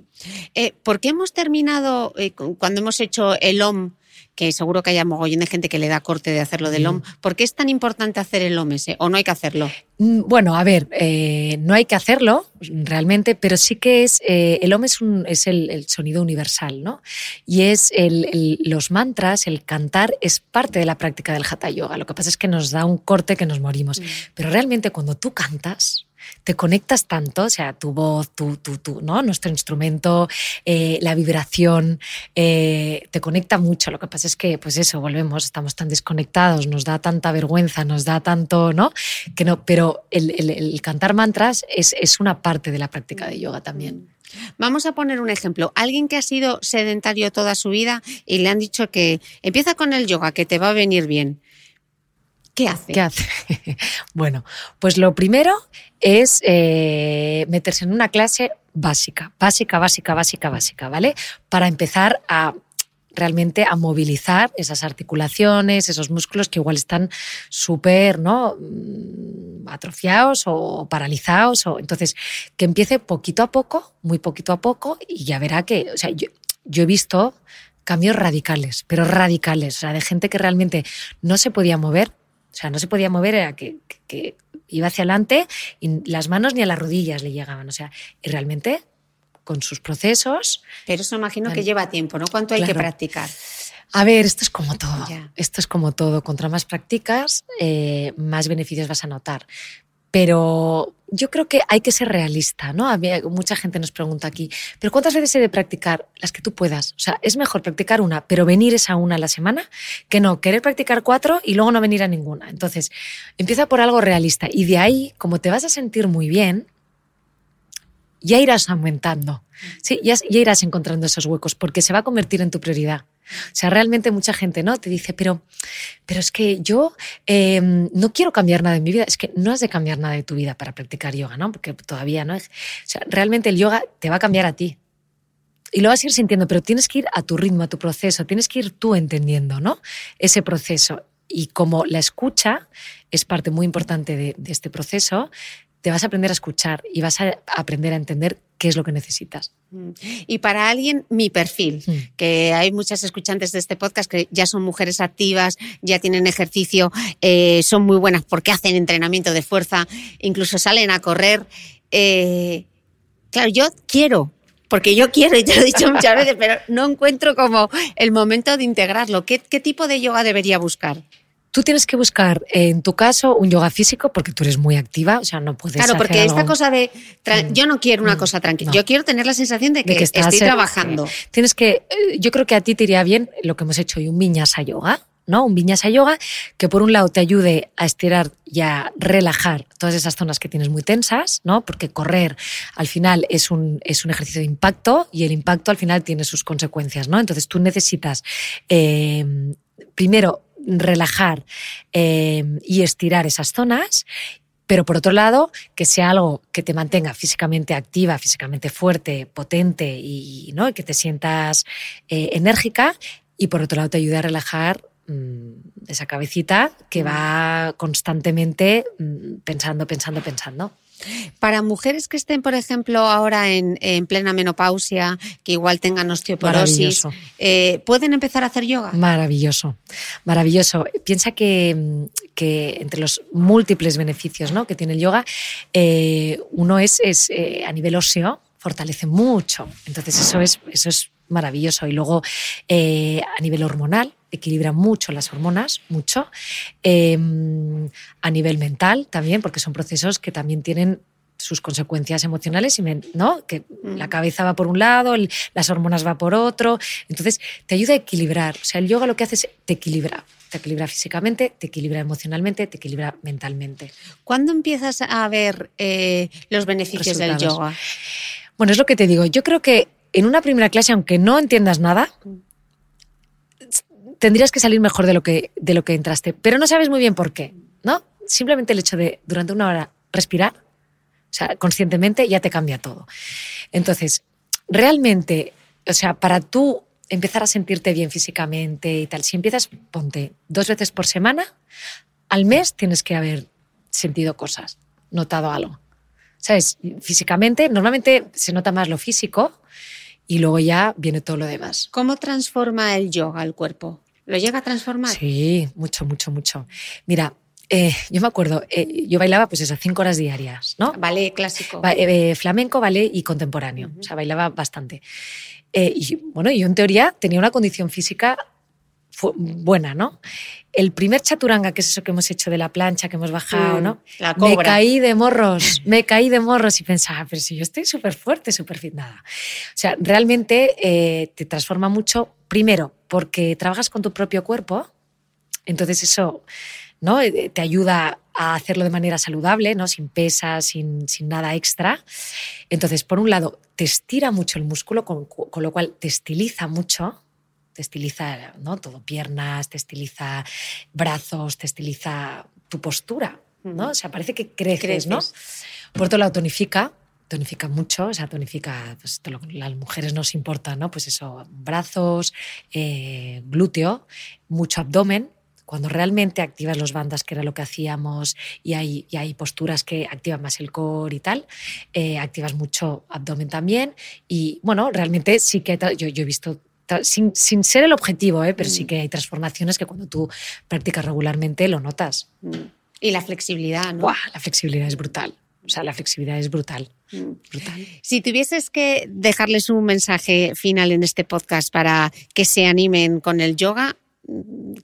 Eh, ¿Por qué hemos terminado, eh, cuando hemos hecho el OM, que seguro que haya mogollón de gente que le da corte de hacerlo del OM. ¿Por qué es tan importante hacer el OM ese? ¿O no hay que hacerlo? Bueno, a ver, eh, no hay que hacerlo realmente, pero sí que es, eh, el OM es, un, es el, el, sonido universal, ¿no? Y es el, el, los mantras, el cantar, es parte de la práctica del Hatha Yoga. Lo que pasa es que nos da un corte que nos morimos. Mm. Pero realmente cuando tú cantas, te conectas tanto, o sea, tu voz, tu, tu, tu ¿no? nuestro instrumento, eh, la vibración, eh, te conecta mucho. Lo que pasa es que, pues eso, volvemos, estamos tan desconectados, nos da tanta vergüenza, nos da tanto, ¿no? Que no pero el, el, el cantar mantras es, es una parte de la práctica de yoga también. Vamos a poner un ejemplo. Alguien que ha sido sedentario toda su vida y le han dicho que empieza con el yoga, que te va a venir bien. ¿Qué hace? ¿Qué hace? <laughs> bueno, pues lo primero es eh, meterse en una clase básica, básica, básica, básica, básica, ¿vale? Para empezar a realmente a movilizar esas articulaciones, esos músculos que igual están súper ¿no? atrofiados o paralizados. O, entonces, que empiece poquito a poco, muy poquito a poco, y ya verá que, o sea, yo he visto cambios radicales, pero radicales, o sea, de gente que realmente no se podía mover, o sea, no se podía mover, era que, que, que, iba hacia adelante y las manos ni a las rodillas le llegaban. O sea, y realmente con sus procesos. Pero eso imagino que lleva tiempo, ¿no? ¿Cuánto hay claro. que practicar? A ver, esto es como todo. Esto es como todo. Contra más practicas, eh, más beneficios vas a notar. Pero yo creo que hay que ser realista, ¿no? Mucha gente nos pregunta aquí, ¿pero cuántas veces he de practicar? Las que tú puedas. O sea, es mejor practicar una, pero venir esa una a la semana, que no, querer practicar cuatro y luego no venir a ninguna. Entonces, empieza por algo realista y de ahí, como te vas a sentir muy bien, ya irás aumentando. Sí, ya irás encontrando esos huecos porque se va a convertir en tu prioridad. O sea, realmente mucha gente no te dice, pero, pero es que yo eh, no quiero cambiar nada en mi vida. Es que no has de cambiar nada de tu vida para practicar yoga, ¿no? Porque todavía no es. O sea, realmente el yoga te va a cambiar a ti. Y lo vas a ir sintiendo, pero tienes que ir a tu ritmo, a tu proceso, tienes que ir tú entendiendo, ¿no? Ese proceso. Y como la escucha es parte muy importante de este proceso, te vas a aprender a escuchar y vas a aprender a entender qué es lo que necesitas. Mm. Y para alguien, mi perfil, mm. que hay muchas escuchantes de este podcast que ya son mujeres activas, ya tienen ejercicio, eh, son muy buenas porque hacen entrenamiento de fuerza, incluso salen a correr. Eh, claro, yo quiero, porque yo quiero, y te lo he dicho muchas veces, pero no encuentro como el momento de integrarlo. ¿Qué, qué tipo de yoga debería buscar? Tú tienes que buscar, en tu caso, un yoga físico porque tú eres muy activa, o sea, no puedes. Claro, porque esta cosa de. Mm. Yo no quiero una mm. cosa tranquila, yo quiero tener la sensación de que, estoy trabajando. Tienes que. Eh, yo creo que a ti te iría bien lo que hemos hecho hoy, un viñasa yoga. ¿no? Un viñasa yoga que por un lado te ayude a estirar y a relajar todas esas zonas que tienes muy tensas, ¿no? Porque correr al final es un, es un ejercicio de impacto y el impacto al final tiene sus consecuencias, ¿no? Entonces tú necesitas eh, primero relajar eh, y estirar esas zonas pero por otro lado, que sea algo que te mantenga físicamente activa, físicamente fuerte, potente y ¿no? que te sientas eh, enérgica y por otro lado te ayude a relajar mm, esa cabecita que va constantemente mm, pensando, pensando, pensando. Para mujeres que estén, por ejemplo, ahora en, plena menopausia, que igual tengan osteoporosis, eh, ¿pueden empezar a hacer yoga? Maravilloso, maravilloso. Piensa que, entre los múltiples beneficios ¿no? que tiene el yoga, eh, uno es, es eh, a nivel óseo, fortalece mucho. Entonces eso es, eso es maravilloso. Y luego a nivel hormonal, equilibra mucho las hormonas, mucho. Em, a nivel mental también, porque son procesos que también tienen sus consecuencias emocionales, ¿no? Que la cabeza va por un lado, las hormonas va por otro. Entonces, te ayuda a equilibrar. O sea, el yoga lo que hace es te equilibra. Te equilibra físicamente, te equilibra emocionalmente, te equilibra mentalmente. ¿Cuándo empiezas a ver eh, los beneficios del yoga? Bueno, es lo que te digo. Yo creo que en una primera clase, aunque no entiendas nada, tendrías que salir mejor de lo que, de lo que entraste, pero no sabes muy bien por qué, ¿no? Simplemente el hecho de durante una hora respirar, o sea, conscientemente ya te cambia todo. Entonces, realmente, o sea, para tú empezar a sentirte bien físicamente y tal, si empiezas, ponte dos veces por semana, al mes tienes que haber sentido cosas, notado algo. ¿Sabes? Físicamente, normalmente se nota más lo físico y luego ya viene todo lo demás. ¿Cómo transforma el yoga el cuerpo? ¿Lo llega a transformar? Sí, mucho, mucho, mucho. Mira, eh, yo me acuerdo, eh, yo bailaba pues esas cinco horas diarias, ¿no? Ballet clásico. Eh, flamenco, ballet y contemporáneo. O sea, bailaba bastante. y bueno, yo en teoría tenía una condición física buena, ¿no? El primer chaturanga, que es eso que hemos hecho de la plancha, que hemos bajado, mm, ¿no? La Me caí de morros, me caí de morros y pensaba, pero si yo estoy súper fuerte, súper fit, nada. O sea, realmente te transforma mucho, primero, porque trabajas con tu propio cuerpo, entonces eso ¿no? Eh, te ayuda a hacerlo de manera saludable, ¿no? sin pesas, sin, nada extra. Entonces, por un lado, te estira mucho el músculo, con, lo cual te estiliza mucho, te estiliza ¿no? todo, piernas, te estiliza brazos, te estiliza tu postura, ¿no? O sea, parece que creces, ¿no? Por otro lado, tonifica, tonifica mucho, o sea, tonifica, pues lo las mujeres nos importa, ¿no? Pues eso, brazos, eh, glúteo, mucho abdomen, cuando realmente activas los bandas, que era lo que hacíamos, y hay, y hay posturas que activan más el core y tal, eh, activas mucho abdomen también. Y bueno, realmente sí que yo, yo he visto sin, sin, ser el objetivo, ¿eh? pero sí mm. que hay transformaciones que cuando tú practicas regularmente lo notas. Mm. Y la flexibilidad, ¿no? La flexibilidad es brutal. O sea, la flexibilidad es brutal. Mm. Si tuvieses que dejarles un mensaje final en este podcast para que se animen con el yoga,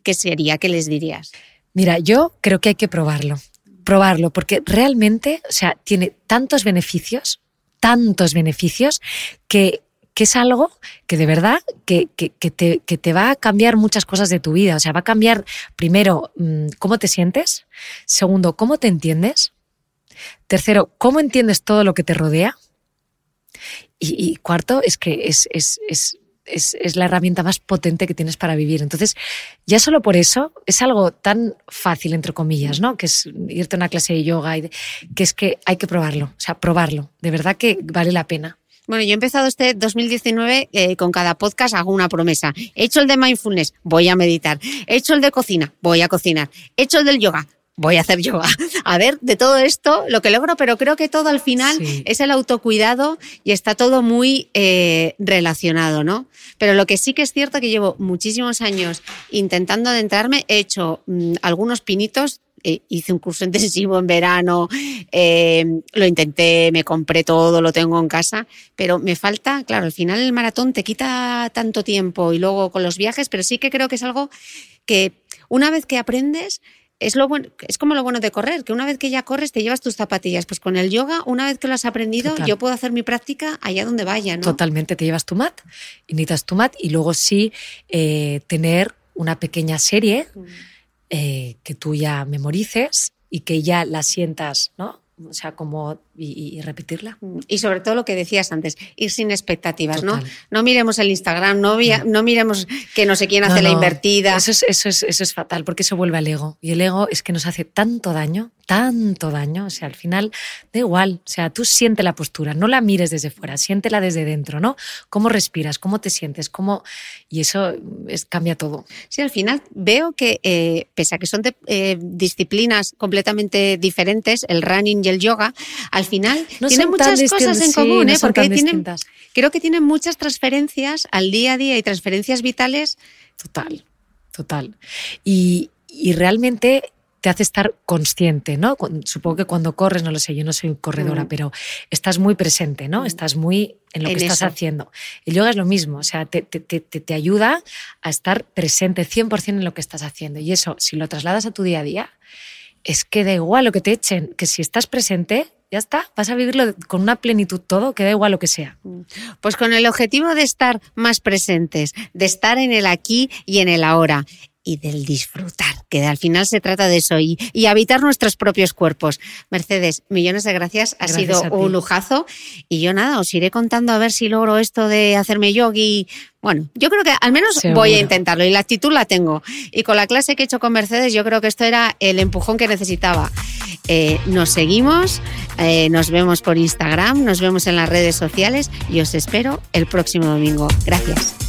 ¿qué sería? ¿Qué les dirías? Mira, yo creo que hay que probarlo. Probarlo, porque realmente, o sea, tiene tantos beneficios, tantos beneficios, que, es algo que de verdad que, te, que, te, va a cambiar muchas cosas de tu vida. O sea, va a cambiar primero mm, cómo te sientes, segundo, cómo te entiendes, Tercero, ¿cómo entiendes todo lo que te rodea? Y, cuarto, es que es, es, la herramienta más potente que tienes para vivir. Entonces, ya solo por eso es algo tan fácil, entre comillas, ¿no? Que es irte a una clase de yoga, y que es que hay que probarlo, o sea, probarlo. De verdad que vale la pena. Bueno, yo he empezado este 2019 eh, con cada podcast hago una promesa. He hecho el de mindfulness, voy a meditar. He hecho el de cocina, voy a cocinar. He hecho el del yoga, voy a hacer yoga. <laughs> A ver, de todo esto, lo que logro, pero creo que todo al final Sí. es el autocuidado y está todo muy eh, relacionado, ¿no? Pero lo que sí que es cierto que llevo muchísimos años intentando adentrarme, he hecho mm, algunos pinitos. Eh, hice un curso intensivo en verano, eh, lo intenté, me compré todo, lo tengo en casa, pero me falta, claro, al final el maratón te quita tanto tiempo y luego con los viajes, pero sí que creo que es algo que una vez que aprendes, es, lo bueno, es como lo bueno de correr, que una vez que ya corres te llevas tus zapatillas. Pues con el yoga, una vez que lo has aprendido, Total. yo puedo hacer mi práctica allá donde vaya, ¿no? Totalmente, te llevas tu mat y necesitas tu mat y luego sí eh, tener una pequeña serie eh, que tú ya memorices y que ya la sientas, ¿no? O sea, como y, y repetirla. Y sobre todo lo que decías antes, ir sin expectativas, ¿no? Total. No miremos el Instagram, no, via- no miremos que no sé quién hace No, la no, invertida. Eso es, eso, es, eso es fatal, porque eso vuelve al ego. Y el ego es que nos hace tanto daño, tanto daño. O sea, al final da igual. O sea, tú siente la postura, no la mires desde fuera, siéntela desde dentro, ¿no? Cómo respiras, cómo te sientes, cómo. Y eso es, cambia todo. Sí, al final veo que, eh, pese a que son de- eh, disciplinas completamente diferentes, el running y el yoga, al final No tienen muchas cosas en sí, común, no ¿eh? porque tienen, creo que tienen muchas transferencias al día a día y transferencias vitales. Total, total. Y, y realmente te hace estar consciente, ¿no? Supongo que cuando corres, no lo sé, yo no soy corredora, Mm. pero estás muy presente, ¿no? Estás muy en lo En que estás haciendo. El yoga es lo mismo, o sea, te, te- te- te- te ayuda a estar presente 100% en lo que estás haciendo. Y eso, si lo trasladas a tu día a día, es que da igual lo que te echen, que si estás presente, ya está, vas a vivirlo con una plenitud todo, que da igual lo que sea. Pues con el objetivo de estar más presentes, de estar en el aquí y en el ahora y del disfrutar, que al final se trata de eso y, y habitar nuestros propios cuerpos. Mercedes, millones de gracias, ha Gracias sido un lujazo y yo nada, os iré contando a ver si logro esto de hacerme yogi. Bueno, yo creo que al menos Seguro. voy a intentarlo y la actitud la tengo. Y con la clase que he hecho con Mercedes, yo creo que esto era el empujón que necesitaba. Eh, nos seguimos, eh, nos vemos por Instagram, nos vemos en las redes sociales y os espero el próximo domingo. Gracias.